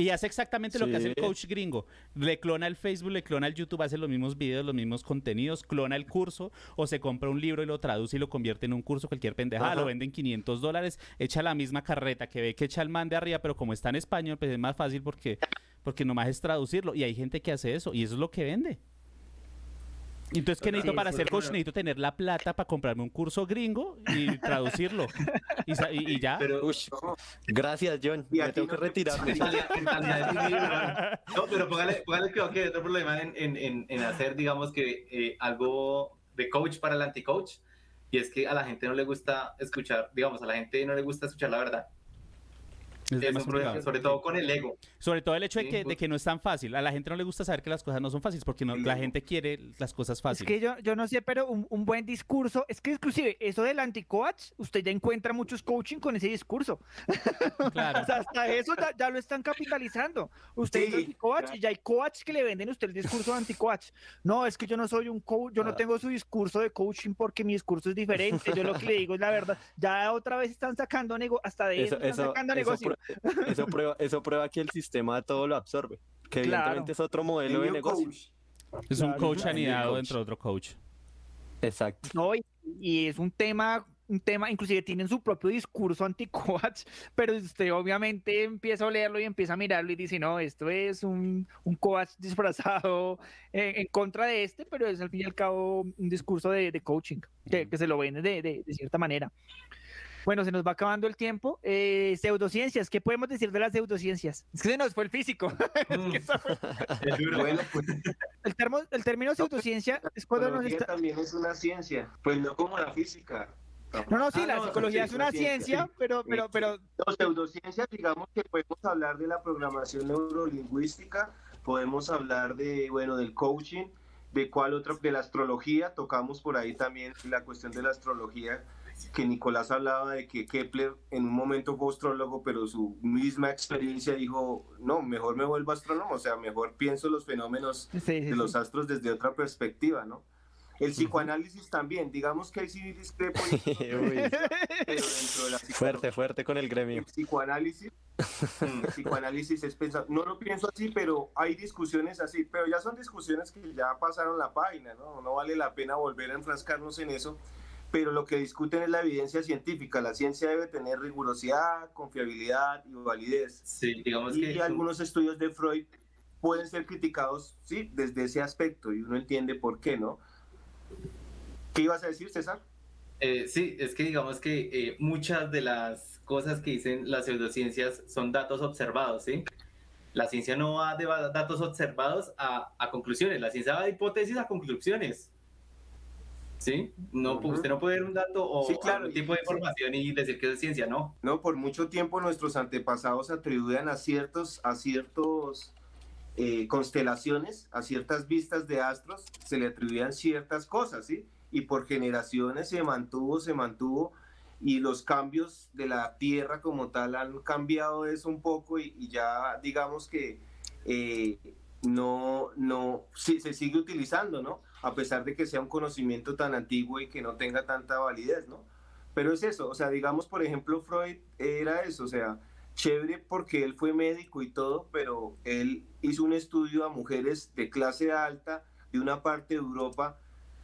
Y hace exactamente lo que hace el coach gringo. Le clona el Facebook, le clona el YouTube, hace los mismos videos, los mismos contenidos, clona el curso o se compra un libro y lo traduce y lo convierte en un curso, cualquier pendejada, lo vende en 500 dólares, echa la misma carreta que ve que echa el man de arriba, pero como está en español, pues es más fácil porque, porque nomás es traducirlo. Y hay gente que hace eso y eso es lo que vende. Entonces, ¿qué necesito para ser coach? Necesito tener la plata para comprarme un curso gringo y traducirlo. y, ya. gracias, John. Me tengo que retirar. no, pero póngale, póngale que okay, otro problema en, en, en, hacer, digamos, que eh, algo de coach para el anti-coach. Y es que a la gente no le gusta escuchar, digamos, a la gente no le gusta escuchar la verdad sobre todo con el ego. Sobre todo el hecho de que, de que no es tan fácil. A la gente no le gusta saber que las cosas no son fáciles porque no, la gente quiere las cosas fáciles. Es que yo, yo no sé, pero un, un buen discurso, es que inclusive eso del anti-coach, usted ya encuentra muchos coaching con ese discurso. Claro. o sea, hasta eso ya, lo están capitalizando. Usted es anti-coach y ya hay coach que le venden a usted el discurso anti-coach. No, es que yo no soy un coach, yo no tengo su discurso de coaching porque mi discurso es diferente. Yo lo que le digo es la verdad. Ya otra vez están sacando negocio, hasta de eso, están sacando negocio. Eso prueba, eso prueba que el sistema todo lo absorbe. Que evidentemente es otro modelo de negocio. Es un coach anidado dentro de otro coach. Exacto. No, y, es un tema, un tema, inclusive tienen su propio discurso anti-coach, pero usted obviamente empieza a leerlo y empieza a mirarlo y dice, no, esto es un, un coach disfrazado en, contra de este, pero es al fin y al cabo un discurso de, coaching, que, se lo vende de, de cierta manera. Bueno, se nos va acabando el tiempo. Eh, pseudociencias, ¿qué podemos decir de las pseudociencias? Es que se nos fue el físico. Mm. Pues. el, termo, el término pseudociencia es cuando nos está... también es una ciencia, pues no como la física. No, no, sí, la ah, psicología es una ciencia, pero, pero, pero... Los pseudociencias, digamos que podemos hablar de la programación neurolingüística, podemos hablar de, bueno, del coaching, de cuál otra, de la astrología, tocamos por ahí también la cuestión de la astrología, que Nicolás hablaba de que Kepler en un momento fue astrólogo, pero su misma experiencia dijo, no, mejor me vuelvo astrónomo, o sea, mejor pienso los fenómenos de los astros desde otra perspectiva, ¿no? El psicoanálisis también, digamos que hay sí discrepo. fuerte, fuerte con el gremio. El psicoanálisis, el psicoanálisis es pensar, no lo pienso así, pero hay discusiones así, pero ya son discusiones que ya pasaron la página, ¿no? No vale la pena volver a enfrascarnos en eso pero lo que discuten es la evidencia científica. La ciencia debe tener rigurosidad, confiabilidad y validez. Sí, digamos y algunos estudios de Freud pueden ser criticados, sí, desde ese aspecto, y uno entiende por qué, ¿no? ¿Qué ibas a decir, César? Eh, sí, es que digamos que eh, muchas de las cosas que dicen las pseudociencias son datos observados, ¿sí? La ciencia no va de datos observados a, a conclusiones, la ciencia va de hipótesis a conclusiones. ¿Sí? No, Usted no puede dar un dato o un tipo de información y decir que es ciencia, ¿no? No, por mucho tiempo nuestros antepasados atribuían a ciertos, a ciertos eh, constelaciones, a ciertas vistas de astros, se le atribuían ciertas cosas, ¿sí? Y por generaciones se mantuvo, se mantuvo, y los cambios de la Tierra como tal han cambiado eso un poco y, ya digamos que eh, no, no, sí, se sigue utilizando, ¿no? A pesar de que sea un conocimiento tan antiguo y que no tenga tanta validez, ¿no? Pero es eso, o sea, digamos, por ejemplo, Freud era eso, o sea, chévere porque él fue médico y todo, pero él hizo un estudio a mujeres de clase alta de una parte de Europa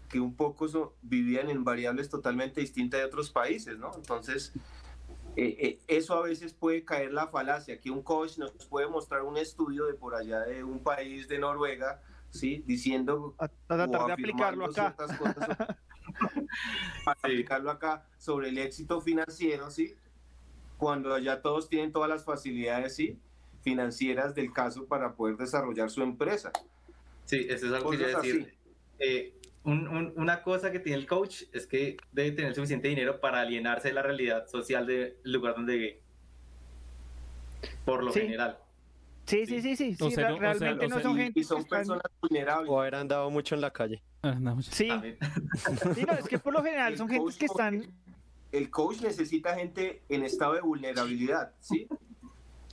que un poco vivían en variables totalmente distintas de otros países, ¿no? Entonces, eh, eh, eso a veces puede caer la falacia, que un coach nos puede mostrar un estudio de por allá de un país de Noruega, ¿sí? Diciendo... A, a tratar de aplicarlo acá. Cosas, para aplicarlo acá sobre el éxito financiero, ¿sí? Cuando allá todos tienen todas las facilidades, ¿sí? Financieras del caso para poder desarrollar su empresa. Sí, eso es algo que yo decir. Eh, un, un, una cosa que tiene el coach es que debe tener suficiente dinero para alienarse de la realidad social del lugar donde vive. Por lo Sí. general. Sí, sí, sí, sí. sí, O sea, re- no- o sea, realmente no son y- gente Y son que están- personas vulnerables. O haber andado mucho en la calle. Ah, no, Sí. sí, no, es que por lo general El son gentes coach que están... El coach necesita gente en estado de vulnerabilidad, ¿sí?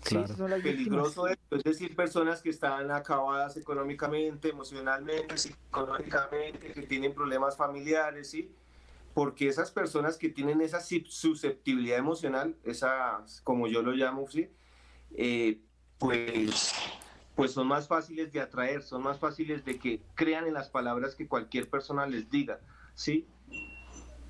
Sí, las víctimas. peligroso esto, es decir, personas que están acabadas económicamente, emocionalmente, psicológicamente, que tienen problemas familiares, ¿sí? Porque esas personas que tienen esa susceptibilidad emocional, esa, como yo lo llamo, ¿sí? Eh, pues, pues son más fáciles de atraer, son más fáciles de que crean en las palabras que cualquier persona les diga, ¿sí?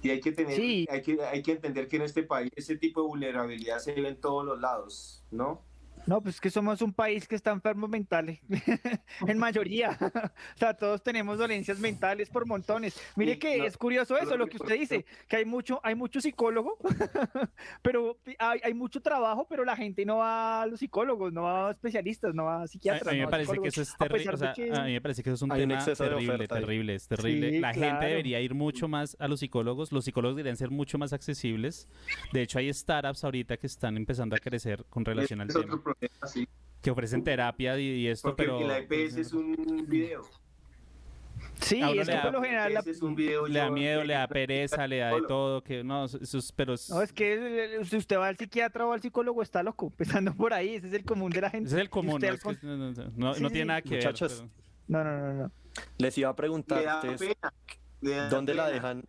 Y hay que tener, Sí. hay que, hay que entender que en este país ese tipo de vulnerabilidad se ve en todos los lados, ¿no? No, pues que somos un país que está enfermo mental, en mayoría. o sea, todos tenemos dolencias mentales por montones. Mire que no, es curioso eso, lo que usted dice, que hay mucho, hay mucho psicólogo, pero hay, hay mucho trabajo, pero la gente no va a los psicólogos, no va a especialistas, no va a psiquiatras. a mí me a parece que eso es a terrible. O sea, que- a mí me parece que eso es un Hay tema terrible, terrible, es terrible. Sí, la gente claro. debería ir mucho más a los psicólogos. Los psicólogos deberían ser mucho más accesibles. De hecho, hay startups ahorita que están empezando a crecer con relación al tema, problema, sí. que ofrecen terapia y, y esto, Porque pero la EPS es un video. Sí, es que da- por lo general... la- EPS es un video le da miedo, le da pereza, le da de todo, que no, eso es, pero es- No, es que si usted va al psiquiatra o al psicólogo, está loco, empezando por ahí, ese es el común de la gente. ese es el común, usted no, es que- con- no, no, no, Sí, tiene nada que Muchachos, ver. No, no, no, no. Les iba a preguntar ustedes pena. dónde la dejan,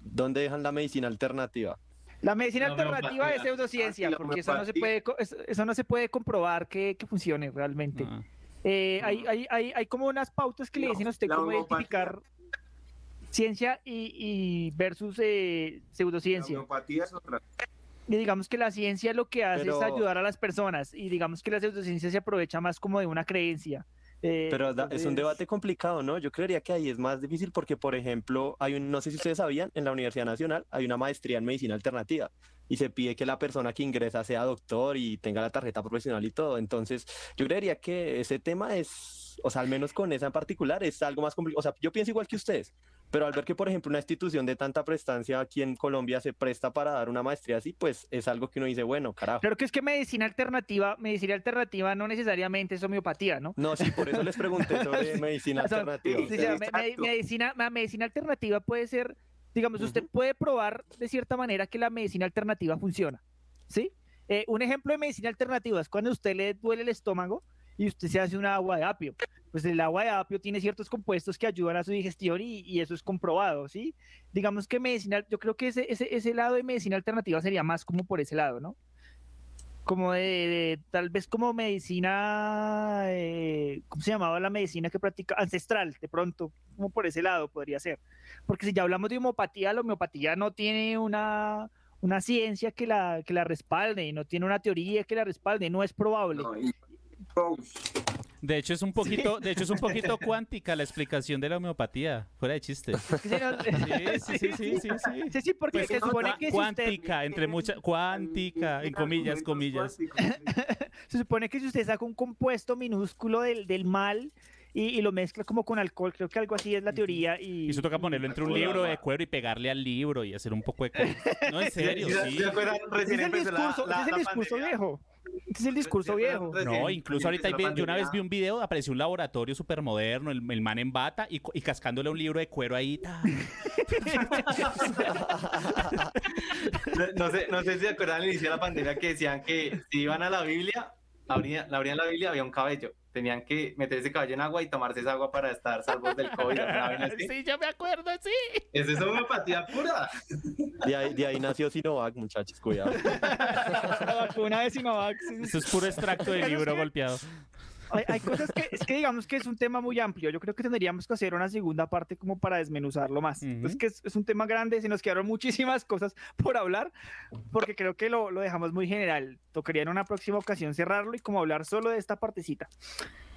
dónde dejan la medicina alternativa. La medicina La alternativa es pseudociencia, porque eso no se puede, eso eso no se puede comprobar que, que funcione realmente. Ah. Eh, hay, hay, hay, hay como unas pautas que le dicen a usted cómo identificar ciencia y, y versus eh, La pseudociencia. homeopatía es otra. Y digamos que la ciencia lo que hace Pero- es ayudar a las personas y digamos que la pseudociencia se aprovecha más como de una creencia. Eh, Pero da- es un entonces- debate complicado, ¿no? Yo creería que ahí es más difícil porque, por ejemplo, hay un, no sé si ustedes sabían, en la Universidad Nacional hay una maestría en medicina alternativa y se pide que la persona que ingresa sea doctor y tenga la tarjeta profesional y todo. Entonces, yo creería que ese tema es, o sea, al menos con esa en particular, es algo más complicado. O sea, yo pienso igual que ustedes, pero al ver que, por ejemplo, una institución de tanta prestancia aquí en Colombia se presta para dar una maestría así, pues es algo que uno dice, bueno, carajo. Claro que es que medicina alternativa, medicina alternativa no necesariamente es homeopatía, ¿no? No, sí, por eso les pregunté sobre medicina alternativa. sí, me- medicina, la medicina alternativa puede ser, digamos, usted puede probar de cierta manera que la medicina alternativa funciona, ¿sí? Eh, un ejemplo de medicina alternativa es cuando a usted le duele el estómago y usted se hace un agua de apio. Pues el agua de apio tiene ciertos compuestos que ayudan a su digestión y, eso es comprobado, ¿sí? Digamos que medicina, yo creo que ese, ese, ese lado de medicina alternativa sería más como por ese lado, ¿no? como de, tal vez como medicina, eh, ¿cómo se llamaba la medicina que practica? Ancestral, de pronto, como por ese lado podría ser. Porque si ya hablamos de homeopatía, la homeopatía no tiene una, una ciencia que la, que la respalde, no tiene una teoría que la respalde, no es probable. No, y-. De hecho es un poquito, de hecho es un poquito cuántica la explicación de la homeopatía, fuera de chiste. Sí, sí, sí, sí, sí, sí. Sí, sí, porque Pues, se supone cua- que si usted, cuántica, entre muchas, cuántica, en comillas, comillas. se supone que si usted saca un compuesto minúsculo del, del mal y, y lo mezcla como con alcohol, creo que algo así es la teoría. Y, Y eso toca ponerlo entre un libro de cuero y pegarle al libro y hacer un poco de. No, en serio, ¿Se- sí. se acuerdan? Ese Recién es el la- discurso, la- es el la discurso viejo. Ese es el discurso ¿Se viejo. No, incluso ahorita vi- yo la una vez vi un video, apareció un laboratorio súper moderno, el, el man en bata y, y cascándole un libro de cuero ahí. No, no sé, no sé si se acuerdan al inicio de la pandemia que decían que si iban a la Biblia, abrían, abrían la Biblia, había un cabello. Tenían que meter ese cabello en agua y tomarse esa agua para estar salvos del COVID. una así. Sí, yo me acuerdo, sí. Esa es homeopatía pura. De ahí, de ahí nació Sinovac, muchachos, cuidado. La vacuna de Sinovac. sí, sí. Eso es puro extracto de libro golpeado. Hay, hay cosas que, es que digamos que es un tema muy amplio. Yo creo que tendríamos que hacer una segunda parte como para desmenuzarlo más. Es que es, es un tema grande, se nos quedaron muchísimas cosas por hablar, porque creo que lo, lo dejamos muy general. Tocaría en una próxima ocasión cerrarlo y como hablar solo de esta partecita.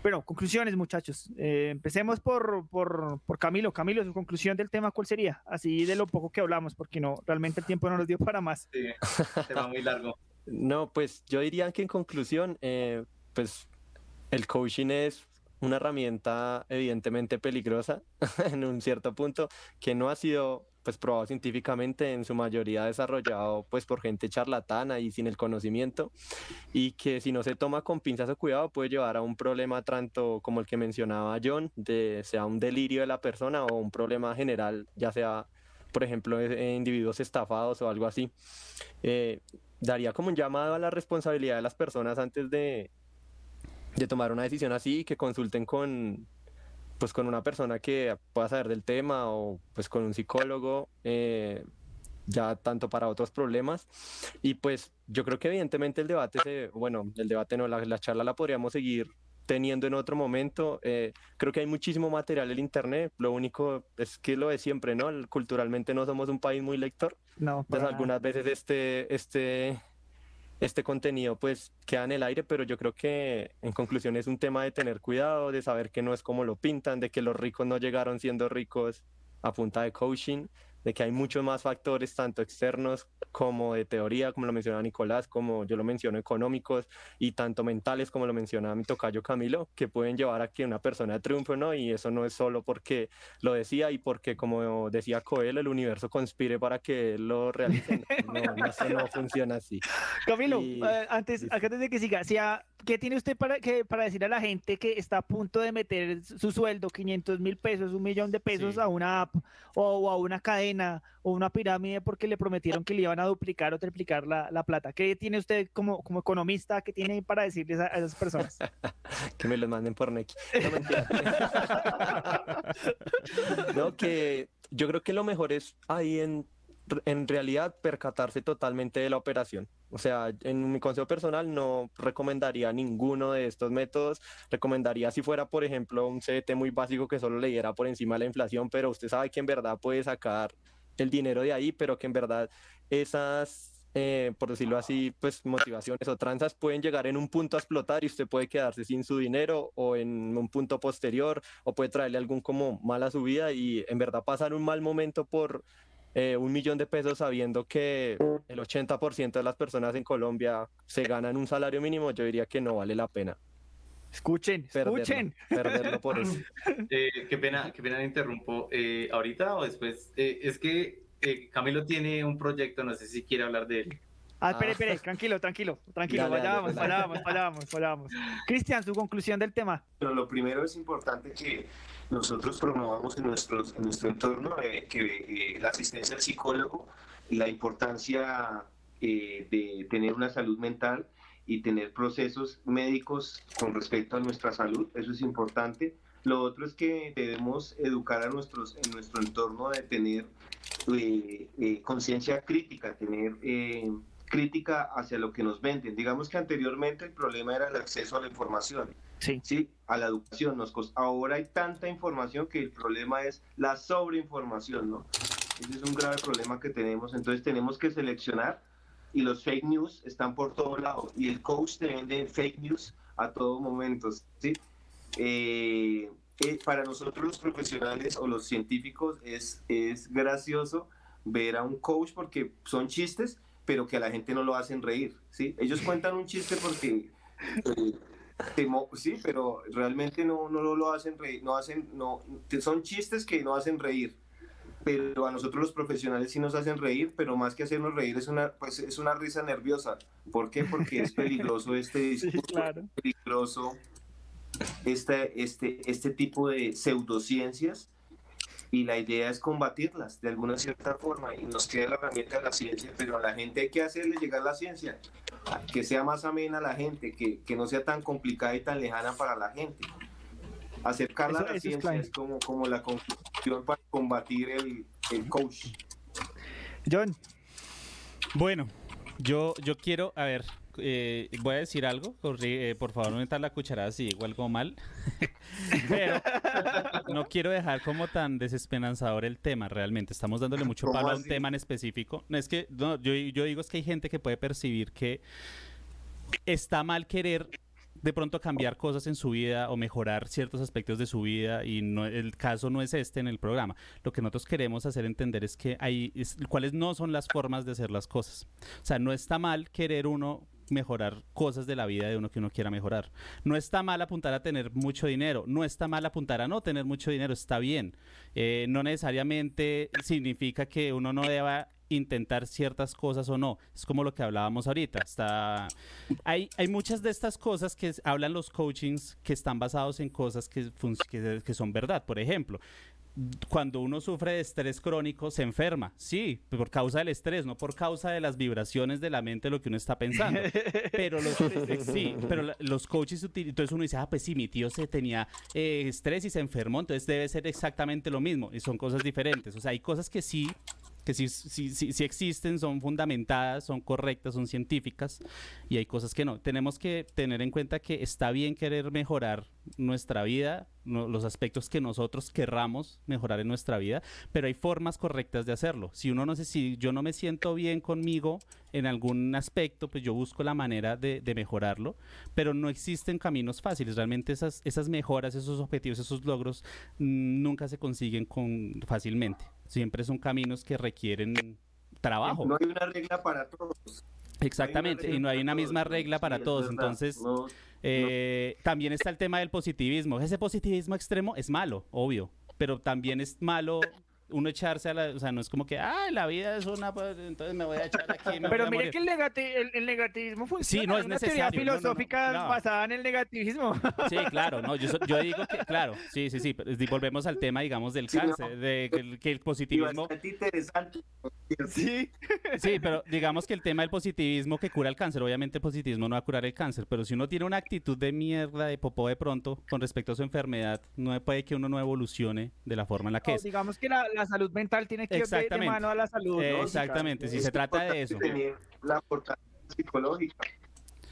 Pero, conclusiones, muchachos. Eh, empecemos por, por, por Camilo. Camilo, su conclusión del tema, ¿cuál sería? Así de lo poco que hablamos, porque no, realmente el tiempo no nos dio para más. Sí, tema muy largo. No, pues yo diría que en conclusión, eh, pues el coaching es una herramienta evidentemente peligrosa en un cierto punto que no ha sido pues probado científicamente en su mayoría desarrollado pues por gente charlatana y sin el conocimiento y que si no se toma con pinzas o cuidado puede llevar a un problema tanto como el que mencionaba John de sea un delirio de la persona o un problema general ya sea por ejemplo en individuos estafados o algo así. Eh, daría como un llamado a la responsabilidad de las personas antes de, de tomar una decisión así, que consulten con, pues, con una persona que pueda saber del tema o pues con un psicólogo, eh, ya tanto para otros problemas. Y pues yo creo que evidentemente el debate, se, bueno, el debate no, la, la charla la podríamos seguir teniendo en otro momento. Eh, creo que hay muchísimo material en Internet. Lo único es que lo de siempre, ¿no? Culturalmente no somos un país muy lector. No. Entonces algunas veces este, este, este contenido pues queda en el aire, pero yo creo que en conclusión es un tema de tener cuidado, de saber que no es como lo pintan, de que los ricos no llegaron siendo ricos a punta de coaching, de que hay muchos más factores, tanto externos como de teoría, como lo mencionaba Nicolás, como yo lo menciono, económicos y tanto mentales, como lo mencionaba mi tocayo Camilo, que pueden llevar a que una persona triunfe, ¿no? Y eso no es solo porque lo decía y porque, como decía Coelho, el universo conspire para que lo realice. No, no, eso no funciona así. Camilo, Y- eh, antes, antes de que siga, si a- ¿qué tiene usted para, que, para decir a la gente que está a punto de meter su sueldo, 500 mil pesos, un millón de pesos a una app o, o a una cadena o una pirámide porque le prometieron que le iban a duplicar o triplicar la, la plata? ¿Qué tiene usted como, como economista, qué tiene para decirles a, a esas personas? que me los manden por Neki. No, no, que yo creo que lo mejor es ahí en, en realidad percatarse totalmente de la operación. O sea, en mi consejo personal no recomendaría ninguno de estos métodos. Recomendaría si fuera, por ejemplo, un CDT muy básico que solo le por encima de la inflación, pero usted sabe que en verdad puede sacar el dinero de ahí, pero que en verdad esas eh, por decirlo así, pues motivaciones o tranzas pueden llegar en un punto a explotar y usted puede quedarse sin su dinero o en un punto posterior o puede traerle algún como mal a su vida y en verdad pasar un mal momento por eh, un millón de pesos sabiendo que el 80% de las personas en Colombia se ganan un salario mínimo, yo diría que no vale la pena. Escuchen, Perderlo, escuchen. perderlo por eso. Eh, qué pena, qué pena le interrumpo. Eh, ahorita o después. Eh, es que eh, Camilo tiene un proyecto, no sé si quiere hablar de él. Ah, espere, espere, tranquilo, tranquilo, tranquilo, vayamos, vayamos, vayamos, vayamos. Cristian, su conclusión del tema. Pero lo primero es importante que nosotros promovamos en, nuestros, en nuestro entorno eh, que eh, la asistencia al psicólogo, la importancia eh, de tener una salud mental y tener procesos médicos con respecto a nuestra salud, eso es importante. Lo otro es que debemos educar a nuestros, en nuestro entorno de tener eh, conciencia crítica, tener crítica hacia lo que nos venden. Digamos que anteriormente el problema era el acceso a la información. Sí. a la educación. Nos cost- Ahora hay tanta información que el problema es la sobreinformación, ¿no? Ese es un grave problema que tenemos. Entonces tenemos que seleccionar y los fake news están por todo lado. Y el coach te vende fake news a todo momento, ¿sí? Eh, eh, para nosotros los profesionales o los científicos es, es gracioso ver a un coach porque son chistes, pero que a la gente no lo hacen reír, ¿sí? Ellos cuentan un chiste porque... eh, sí, pero realmente no, no lo, hacen reír, no hacen, no, son chistes que no hacen reír, pero a nosotros los profesionales sí nos hacen reír, pero más que hacernos reír es una, pues es una risa nerviosa. ¿Por qué? Porque es peligroso este discurso, es peligroso este, este, este tipo de pseudociencias y la idea es combatirlas de alguna cierta forma y nos queda la herramienta de la ciencia, pero a la gente hay que hacerle llegar la ciencia, que sea más amena a la gente, que, que no sea tan complicada y tan lejana para la gente. Acercarla Eso- a la es ciencia es, como, como la conclusión para combatir el, el coach. John. Bueno, yo, yo quiero, a ver, eh, voy a decir algo. eh, por favor, no metas la cucharada si digo algo mal. Pero no quiero dejar como tan desesperanzador el tema, realmente. Estamos dándole mucho ¿Cómo palo a un tema en específico. No, es que no, yo, yo digo es que hay gente que puede percibir que está mal querer de pronto cambiar cosas en su vida o mejorar ciertos aspectos de su vida y no el caso no es este en el programa. Lo que nosotros queremos hacer entender es que hay es- cuáles no son las formas de hacer las cosas. O sea, no está mal querer uno mejorar cosas de la vida de uno que uno quiera mejorar. No está mal apuntar a tener mucho dinero, no está mal apuntar a no tener mucho dinero, está bien. Eh, no necesariamente significa que uno no deba intentar ciertas cosas o no. Es como lo que hablábamos ahorita. Está... Hay, hay muchas de estas cosas que hablan los coachings que están basados en cosas que, que, que son verdad. Por ejemplo, cuando uno sufre de estrés crónico se enferma, sí, por causa del estrés, no por causa de las vibraciones de la mente, lo que uno está pensando. Pero los, sí, pero los coaches, entonces uno dice, ah, pues sí, mi tío se tenía eh, estrés y se enfermó, entonces debe ser exactamente lo mismo, y son cosas diferentes. O sea, hay cosas que sí que sí, sí, sí, sí existen, son fundamentadas, son correctas, son científicas, y hay cosas que no. Tenemos que tener en cuenta que está bien querer mejorar nuestra vida, no- los aspectos que nosotros querramos mejorar en nuestra vida, pero hay formas correctas de hacerlo. Si uno no sé si yo no me siento bien conmigo en algún aspecto, pues yo busco la manera de, de mejorarlo, pero no existen caminos fáciles. Realmente esas, esas mejoras, esos objetivos, esos logros mm, nunca se consiguen con, fácilmente. Siempre son caminos que requieren trabajo. No hay una regla para todos. Exactamente, y no hay una misma regla para Sí, todos. Entonces, No- eh, también está el tema del positivismo. Ese positivismo extremo es malo, obvio, pero también es malo uno echarse a la... O sea, no es como que, ah, la vida es una... pues, entonces me voy a echar aquí. me Pero a mire morir". que el, negati- el, el negativismo funciona. no es una teoría necesario, no, no, no, filosófica basada en el negativismo. Sí, claro, no, yo, yo digo que, claro, sí, sí, sí, pero si volvemos al tema, digamos, del Sí, no. cáncer, de que el, que el positivismo... interesante. Sí. Sí, pero digamos que el tema del positivismo que cura el cáncer, obviamente el positivismo no va a curar el cáncer, pero si uno tiene una actitud de mierda, de popó de pronto, con respecto a su enfermedad, no puede que uno no evolucione de la forma en la que No, es. digamos que la, la salud mental tiene que ir de- mano a la salud. Eh, exactamente, si se trata de eso. La psicológica.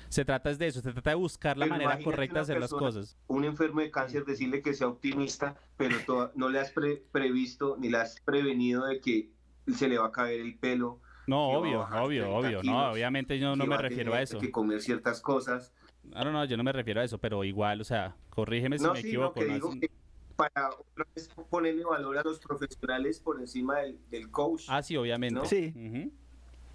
Se trata es de eso, se trata de buscar la Pero manera correcta de hacer las persona- cosas. Un enfermo de cáncer decirle que sea optimista, pero to- no le has pre- previsto ni le has prevenido de que se le va a caer el pelo. No, a obvio, obvio, 30 obvio, no, obviamente yo no me refiero tener a eso. Que comer ciertas cosas. No, no, no, yo no me refiero a eso, pero igual, o sea, corrígeme si no, me sí, equivoco. ¿no? que para otra vez ponerle valor a los profesionales por encima del, del coach. Ah, sí, obviamente. ¿no? Sí.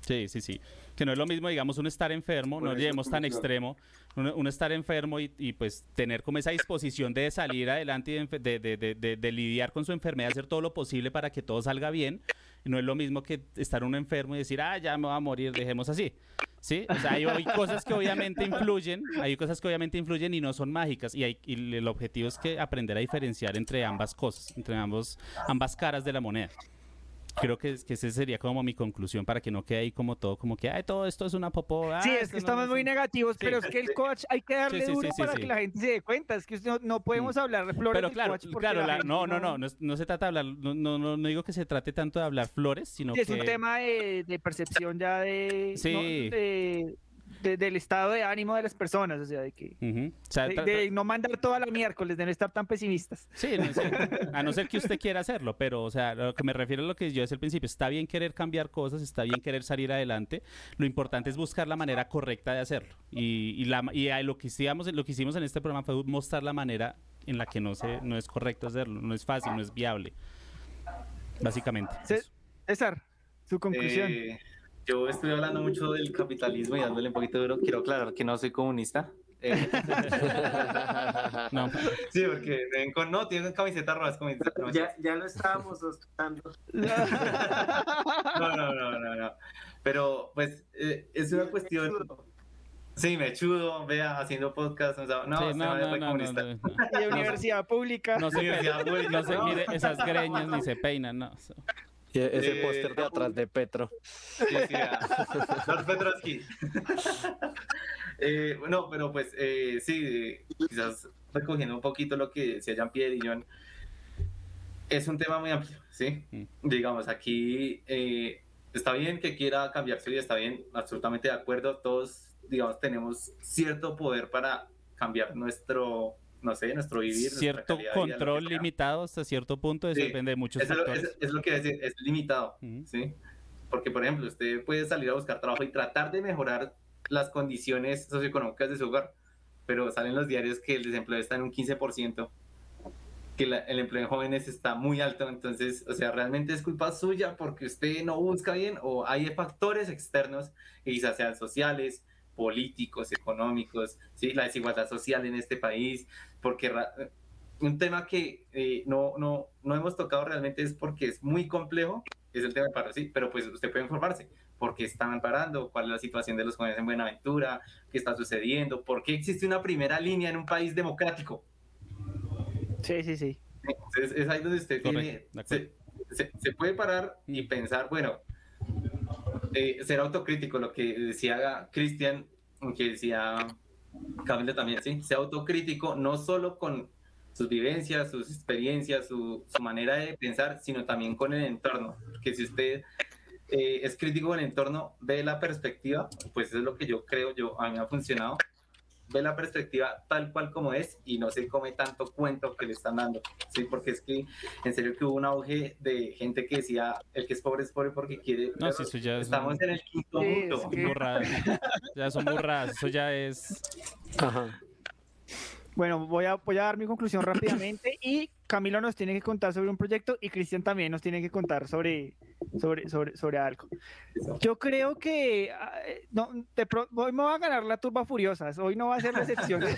Sí, sí, sí. Que no es lo mismo, digamos, uno estar enfermo, Por no lleguemos tan extremo, uno, uno estar enfermo y, y, pues tener como esa disposición de salir adelante y de, enfe- de, de- de- de- de lidiar con su enfermedad, hacer todo lo posible para que todo salga bien. No es lo mismo que estar uno enfermo y decir, ah, ya me voy a morir, dejemos así. ¿Sí? O sea, hay, hay cosas que obviamente influyen, hay cosas que obviamente influyen y no son mágicas. Y, hay, y el objetivo es que aprender a diferenciar entre ambas cosas, entre ambos, ambas caras de la moneda. Creo que, que ese sería como mi conclusión para que no quede ahí como todo, como que, ay, todo esto es una popó. ah, Sí, es que no- estamos no muy sé". negativos, Sí. pero es que el coach hay que darle Sí, sí, duro sí, sí, para sí. que la gente se dé cuenta. Es que usted no, no podemos hablar de flores Pero del claro, coach claro, la no, no, no, no, es- no se trata de hablar, no, no, no, no digo que se trate tanto de hablar flores, sino Sí, es que... un tema de, de percepción ya de, Sí. no, de- de- del estado de ánimo de las personas, o sea, de que Ujú. O sea, de, de no mandar toda la miércoles, de no estar tan pesimistas. Sí, no sé, a no ser que usted quiera hacerlo, pero, o sea, lo que me refiero a lo que yo decía al principio, está bien querer cambiar cosas, está bien querer salir adelante, lo importante es buscar la manera correcta de hacerlo. Y, y, la, y a lo, que hicimos, lo que hicimos en este programa fue mostrar la manera en la que no, se, no es correcto hacerlo, no es fácil, no es viable, básicamente. César, su conclusión. Eh, yo estoy hablando mucho del capitalismo y dándole un poquito duro. Quiero aclarar que no soy comunista. Eh, No. sí, porque ven con, no, tienen camiseta roja, es comunista. No, Ya, ya lo estábamos sospechando. no, no, no, no, no. Pero pues eh, es una cuestión. Sí, me chudo, vea, haciendo podcast. o sea, no, Sí, no, no, no, comunista. no, no. Y de universidad pública. No se, Universidad pública, no se no. mire esas greñas ni se peinan, no. Y ese Eh, póster de atrás de Petro. Sí, sí. Los eh, bueno, pero pues eh, sí, quizás recogiendo un poquito lo que decía Jean-Pierre y John, es un tema muy amplio, ¿sí? Digamos, aquí eh, está bien que quiera cambiar su vida, está bien, absolutamente de acuerdo, todos digamos, tenemos cierto poder para cambiar nuestro, no sé, nuestro vivir. Cierto control limitado hasta cierto punto, eso depende de muchos factores. Es, es, lo que decir, es limitado, ¿sí? Porque, por ejemplo, usted puede salir a buscar trabajo y tratar de mejorar las condiciones socioeconómicas de su hogar, pero salen los diarios que el desempleo está en un 15%, que el empleo de jóvenes está muy alto, entonces, o sea, realmente es culpa suya porque usted no busca bien o hay factores externos, quizás sean sociales, políticos, económicos, ¿sí? la desigualdad social en este país, porque un tema que eh, no, no, no hemos tocado realmente es porque es muy complejo, es el tema del paro, sí, pero pues usted puede informarse, por qué están parando, cuál es la situación de los jóvenes en Buenaventura, qué está sucediendo, por qué existe una primera línea en un país democrático. Sí, sí, sí. Entonces, es ahí donde usted tiene, se, se, puede parar y pensar, bueno, eh, ser autocrítico, lo que decía Cristian, que decía Camila también, ¿sí? Ser autocrítico no solo con sus vivencias, sus experiencias, su, manera de pensar, sino también con el entorno. Que si usted eh, es crítico con el entorno, ve la perspectiva, pues eso es lo que yo creo, yo, a mí ha funcionado, ve la perspectiva tal cual como es y no se come tanto cuento que le están dando, ¿sí? Porque es que en serio que hubo un auge de gente que decía, el que es pobre es pobre porque quiere... No, sí, eso ya estamos en el quinto mundo. Ya son burras, eso ya es... Ajá. Bueno, voy a, voy a dar mi conclusión rápidamente y Camilo nos tiene que contar sobre un proyecto y Cristian también nos tiene que contar sobre, sobre, sobre, sobre algo. Yo creo que ah, no, hoy me va a ganar la turba furiosa, hoy no va a ser la excepción.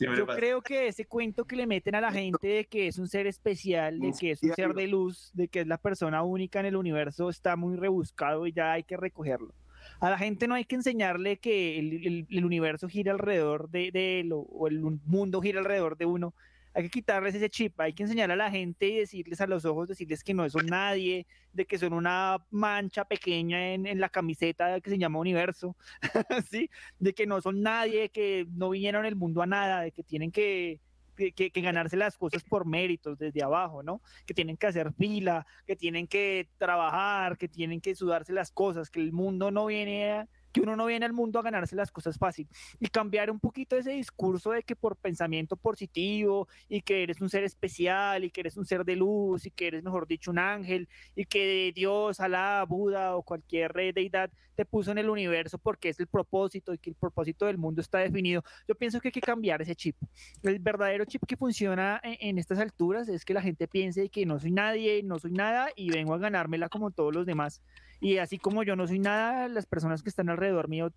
Yo creo que ese cuento que le meten a la gente de que es un ser especial, de que es un ser de luz, de que es la persona única en el universo, está muy rebuscado y ya hay que recogerlo a la gente no hay que enseñarle que el, universo gira alrededor de, él o, el mundo gira alrededor de uno. Hay que quitarles ese chip, hay que enseñar a la gente y decirles a los ojos, decirles que no son nadie, de que son una mancha pequeña en, la camiseta que se llama universo, ¿sí? de que no son nadie, que no vinieron el mundo a nada, de que tienen que, que, ganarse las cosas por méritos desde abajo, ¿no? Que tienen que hacer fila, que tienen que trabajar, que tienen que sudarse las cosas, que el mundo no viene a, que uno no viene al mundo a ganarse las cosas fácil y cambiar un poquito ese discurso de que por pensamiento positivo y que eres un ser especial y que eres un ser de luz y que eres mejor dicho un ángel y que Dios, Alá, Buda o cualquier deidad te puso en el universo porque es el propósito y que el propósito del mundo está definido. Yo pienso que hay que cambiar ese chip. El verdadero chip que funciona en, en estas alturas es que la gente piense que no soy nadie, no soy nada y vengo a ganármela como todos los demás y así como yo no soy nada, las personas que están alrededor mío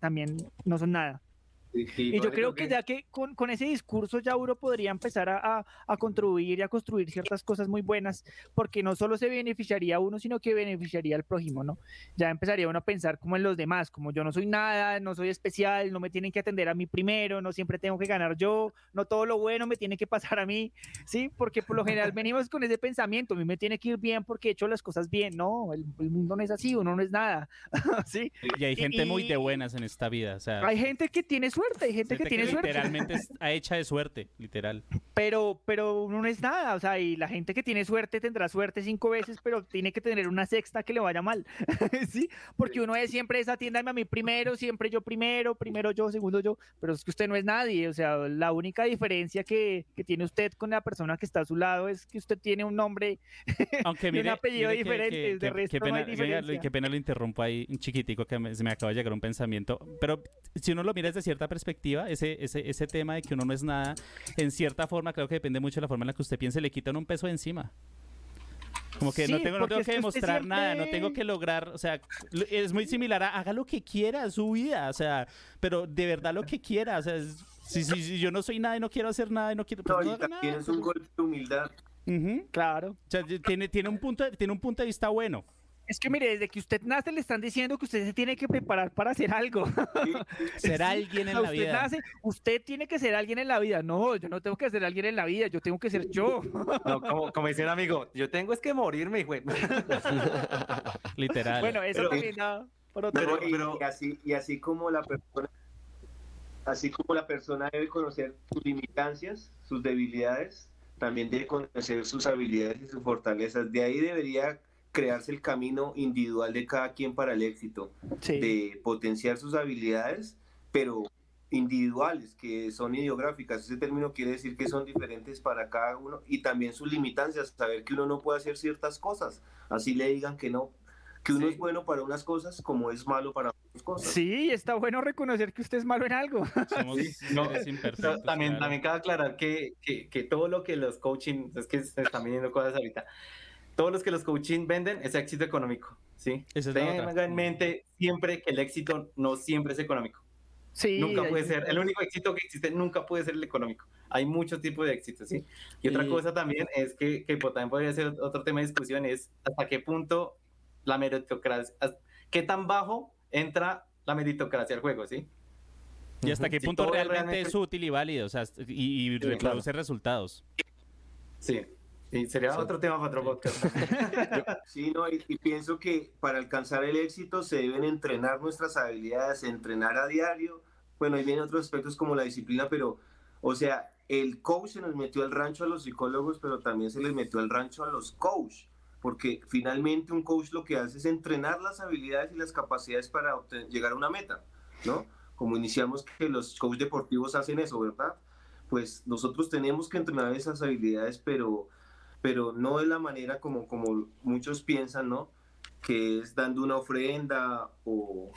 también no son nada y yo creo que, ya que con, con, ese discurso ya uno podría empezar a, a, contribuir y a construir ciertas cosas muy buenas, porque no solo se beneficiaría a uno, sino que beneficiaría al prójimo, ¿no? Ya empezaría uno a pensar como en los demás, como yo no soy nada, no soy especial, no me tienen que atender a mí primero, no siempre tengo que ganar yo, no todo lo bueno me tiene que pasar a mí, ¿sí? Porque por lo general venimos con ese pensamiento, a mí me tiene que ir bien porque he hecho las cosas bien, no, el, mundo no es así, uno no es nada, ¿sí? Y hay gente muy de buenas en esta vida, o sea... Hay gente que tiene su suerte, hay gente, que, tiene suerte. Literalmente está hecha de suerte, literal. Pero, pero no es nada, o sea, y la gente que tiene suerte tendrá suerte cinco veces, pero tiene que tener una sexta que le vaya mal, ¿sí? Porque uno es siempre esa tienda a mí primero, siempre yo primero, primero yo, segundo yo, pero es que usted no es nadie, o sea, la única diferencia que, que tiene usted con la persona que está a su lado es que usted tiene un nombre Aunque y un apellido diferente, de resto qué pena, no hay diferencia. Qué pena lo interrumpo ahí, un chiquitico que se me acaba de llegar un pensamiento, pero si uno lo mira desde cierta perspectiva, ese, ese, ese tema de que uno no es nada, en cierta forma, creo que depende mucho de la forma en la que usted piense, le quitan un peso de encima. Como que no tengo, no tengo que demostrar nada, no tengo que lograr, o sea, es muy similar a haga lo que quiera, su vida, o sea, pero de verdad lo que quiera, o sea, si, si, si, yo no soy nada y no quiero hacer nada y no quiero... Pues no, tienes un golpe de humildad. Claro. O sea, tiene, tiene, un punto, tiene un punto de vista bueno. Es que mire, desde que usted nace le están diciendo que usted se tiene que preparar para hacer algo. ser alguien en la usted vida. Nace, usted tiene que ser alguien en la vida. No, yo no tengo que ser alguien en la vida, yo tengo que ser yo. No, como, como dice un amigo, yo tengo es que morirme, güey. Literal. Bueno, eso pero, también da por otro pero, pero, y, así, y así como la persona así como la persona debe conocer sus limitancias, sus debilidades, también debe conocer sus habilidades y sus fortalezas. De ahí debería crearse el camino individual de cada quien para el éxito, de potenciar sus habilidades, pero individuales, que son ideográficas. Ese término quiere decir que son diferentes para cada uno y también sus limitancias, saber que uno no puede hacer ciertas cosas, así le digan que no, que uno es bueno para unas cosas como es malo para otras cosas. Sí, está bueno reconocer que usted es malo en algo. también, también cabe aclarar que, que, que, todo lo que los coaching, es que se están vendiendo cosas ahorita, todos los que los coaching venden es éxito económico, ¿sí? Tenga en mente siempre que el éxito no siempre es económico. Sí, nunca puede ser, el único éxito que existe nunca puede ser el económico. Hay muchos tipos de éxitos, ¿sí? Y otra cosa también es que, que también podría ser otro tema de discusión, es hasta qué punto la meritocracia, qué tan bajo entra la meritocracia al juego, ¿sí? Y hasta qué punto realmente, es útil y válido, o sea, y, reproduce resultados. Sí, y sería otro tema para otro podcast. sí, no, y, y, pienso que para alcanzar el éxito se deben entrenar nuestras habilidades, entrenar a diario. Bueno, ahí vienen otros aspectos como la disciplina, pero, o sea, el coach se nos metió al rancho a los psicólogos, pero también se les metió al rancho a los coach porque finalmente un coach lo que hace es entrenar las habilidades y las capacidades para llegar a una meta, ¿no? Como iniciamos que los coaches deportivos hacen eso, ¿verdad? Pues nosotros tenemos que entrenar esas habilidades, pero, pero no de la manera como, como muchos piensan, ¿no? Que es dando una ofrenda o,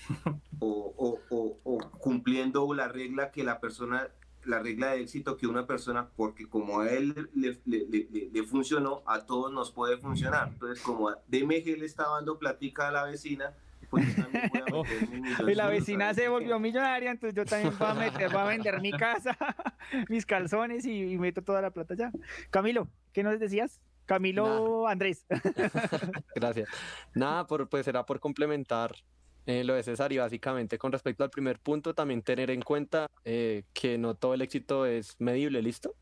o, o, o cumpliendo la regla que la persona la regla de éxito que una persona, porque como a él le, le, le, funcionó, a todos nos puede funcionar. Entonces, como DMG le estaba dando platica a la vecina, pues yo también voy a meter Y la vecina se volvió millonaria, entonces yo también voy a, meter, voy a vender mi casa, mis calzones y, meto toda la plata allá. Camilo, ¿qué nos decías? Camilo Andrés. Gracias. Nada, por, pues era por complementar eh, lo de César y básicamente con respecto al primer punto también tener en cuenta eh, que no todo el éxito es medible, ¿listo?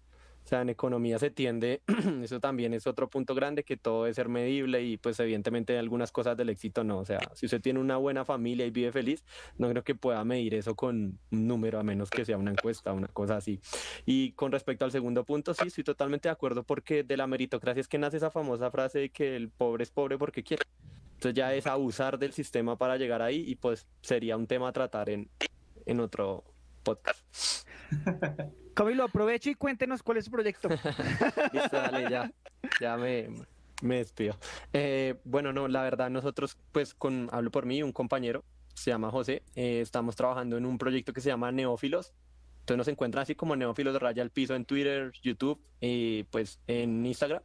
O sea, en economía se tiende, eso también es otro punto grande, que todo debe ser medible y pues evidentemente algunas cosas del éxito no. O sea, si usted tiene una buena familia y vive feliz, no creo que pueda medir eso con un número, a menos que sea una encuesta, una cosa así. Y con respecto al segundo punto, sí, estoy totalmente de acuerdo porque de la meritocracia es que nace esa famosa frase de que el pobre es pobre porque quiere. Entonces ya es abusar del sistema para llegar ahí y pues sería un tema a tratar en, en otro podcast. Camilo, aprovecho y cuéntenos cuál es su proyecto. Listo, dale, ya, ya me, me despido. Eh, bueno, no, la verdad nosotros, pues con, hablo por mí, un compañero, se llama José, eh, estamos trabajando en un proyecto que se llama Neófilos, entonces nos encuentran así como Neófilos Raya al Piso en Twitter, YouTube y pues en Instagram.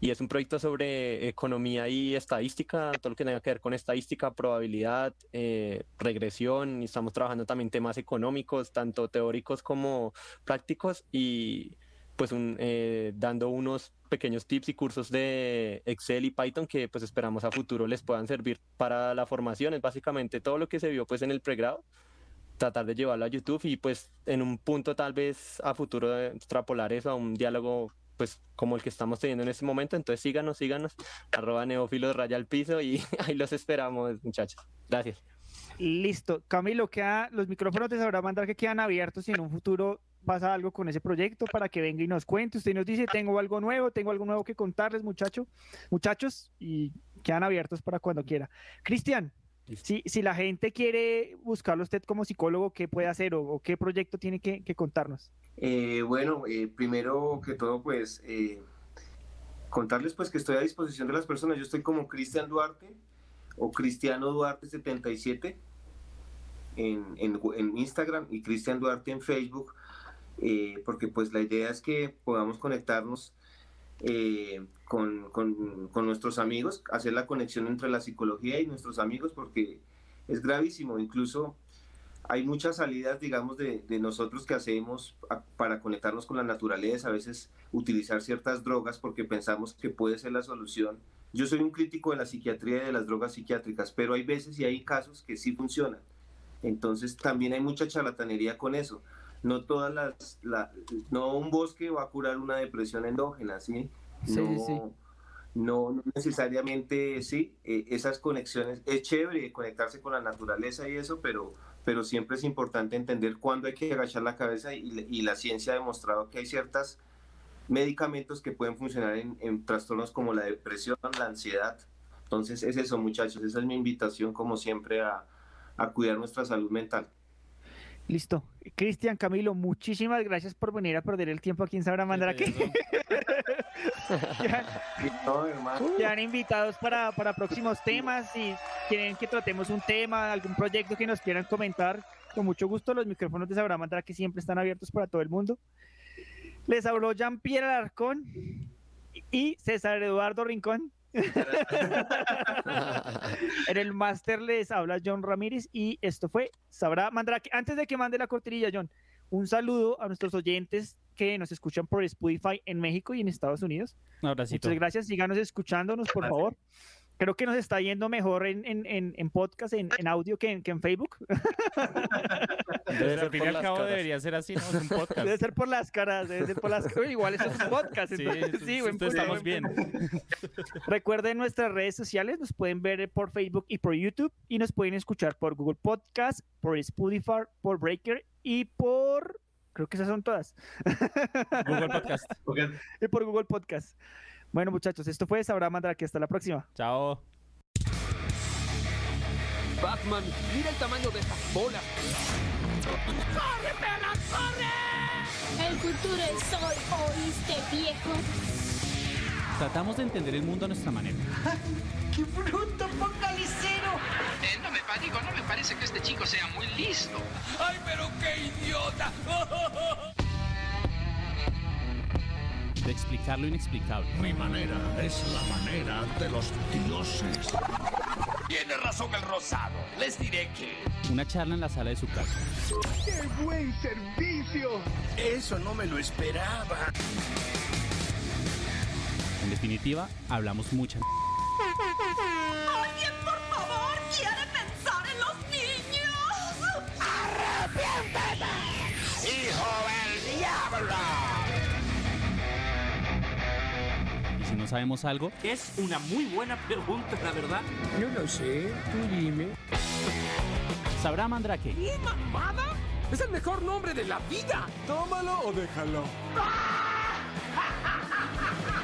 Y es un proyecto sobre economía y estadística, todo lo que tenga que ver con estadística, probabilidad, eh, regresión. Y estamos trabajando también temas económicos, tanto teóricos como prácticos. Y pues un, eh, dando unos pequeños tips y cursos de Excel y Python que pues esperamos a futuro les puedan servir para la formación. Es básicamente todo lo que se vio pues en el pregrado tratar de llevarlo a YouTube y pues en un punto tal vez a futuro extrapolar eso a un diálogo pues como el que estamos teniendo en este momento. Entonces síganos, síganos, arroba neófilos raya al piso y ahí los esperamos muchachos. Gracias. Listo. Camilo, queda, los micrófonos te sabrá mandar que quedan abiertos y en un futuro pasa algo con ese proyecto para que venga y nos cuente. Usted nos dice, tengo algo nuevo, tengo algo nuevo que contarles, muchacho, muchachos, y quedan abiertos para cuando quiera. Cristian, si, si la gente quiere buscarlo usted como psicólogo, ¿qué puede hacer o, qué proyecto tiene que, contarnos? Eh, bueno, eh, primero que todo, pues eh, contarles pues que estoy a disposición de las personas. Yo estoy como Cristian Duarte o Cristiano Duarte 77 en, en, en Instagram y Cristian Duarte en Facebook, porque pues la idea es que podamos conectarnos eh, con, con, nuestros amigos, hacer la conexión entre la psicología y nuestros amigos, porque es gravísimo. Incluso hay muchas salidas, digamos, de, de nosotros que hacemos para conectarnos con la naturaleza, a veces utilizar ciertas drogas porque pensamos que puede ser la solución. Yo soy un crítico de la psiquiatría y de las drogas psiquiátricas, pero hay veces y hay casos que sí funcionan. Entonces también hay mucha charlatanería con eso no todas las, no un bosque va a curar una depresión endógena, ¿sí? no, No, necesariamente sí, eh, esas conexiones, es chévere conectarse con la naturaleza y eso, pero, pero siempre es importante entender cuándo hay que agachar la cabeza y, la ciencia ha demostrado que hay ciertos medicamentos que pueden funcionar en, trastornos como la depresión, la ansiedad, Entonces es eso, muchachos, esa es mi invitación como siempre a, a cuidar nuestra salud mental. Listo. Cristian, Camilo, muchísimas gracias por venir a perder el tiempo aquí en Sabrá Mandar aquí. ya, han invitados para, para próximos temas. Si quieren que tratemos un tema, algún proyecto que nos quieran comentar, con mucho gusto los micrófonos de Sabrá Mandar que siempre están abiertos para todo el mundo. Les habló Jean-Pierre Alarcón y César Eduardo Rincón. en el máster les habla John Ramírez y esto fue Sabrá Mandrake. Antes de que mande la cortinilla, John, un saludo a nuestros oyentes que nos escuchan por Spotify en México y en Estados Unidos. Muchas gracias, síganos escuchándonos, por favor creo que nos está yendo mejor en, en, en, podcast, en, audio que en, que en Facebook. Debe al fin y al cabo debería ser así, ¿no? Es un podcast. Debe ser por las caras, debe ser por las caras. Igual eso es un podcast. Entonces, sí, sí estamos bien. Recuerden nuestras redes sociales, nos pueden ver por Facebook y por YouTube y nos pueden escuchar por Google Podcast, por Spotify, por Breaker y por... Creo que esas son todas. Google Podcast. Y por Google Podcast. Bueno, muchachos, esto fue Sabrá Mandrake. Hasta la próxima. Chao. Batman, mira el tamaño de estas bolas. ¡Corre, perra, corre! El futuro es hoy, ¿oíste, viejo? Tratamos de entender el mundo a nuestra manera. ¡Qué bruto focalicero! Eh, no me digo, no me parece que este chico sea muy listo. ¡Ay, pero qué idiota! de explicar lo inexplicable. Mi manera es la manera de los dioses. Tiene razón el rosado. Les diré que... Una charla en la sala de su casa. ¡Qué buen servicio! Eso no me lo esperaba. En definitiva, hablamos mucha... ¡Alguien, por favor, quiere pensar en los niños! ¡Arrepiéntete! ¡Hijo del diablo! no sabemos algo? Es una muy buena pregunta, la verdad. No lo sé, tú dime. ¿Sabrá Mandrake? ¡Es el mejor nombre de la vida! Tómalo o déjalo.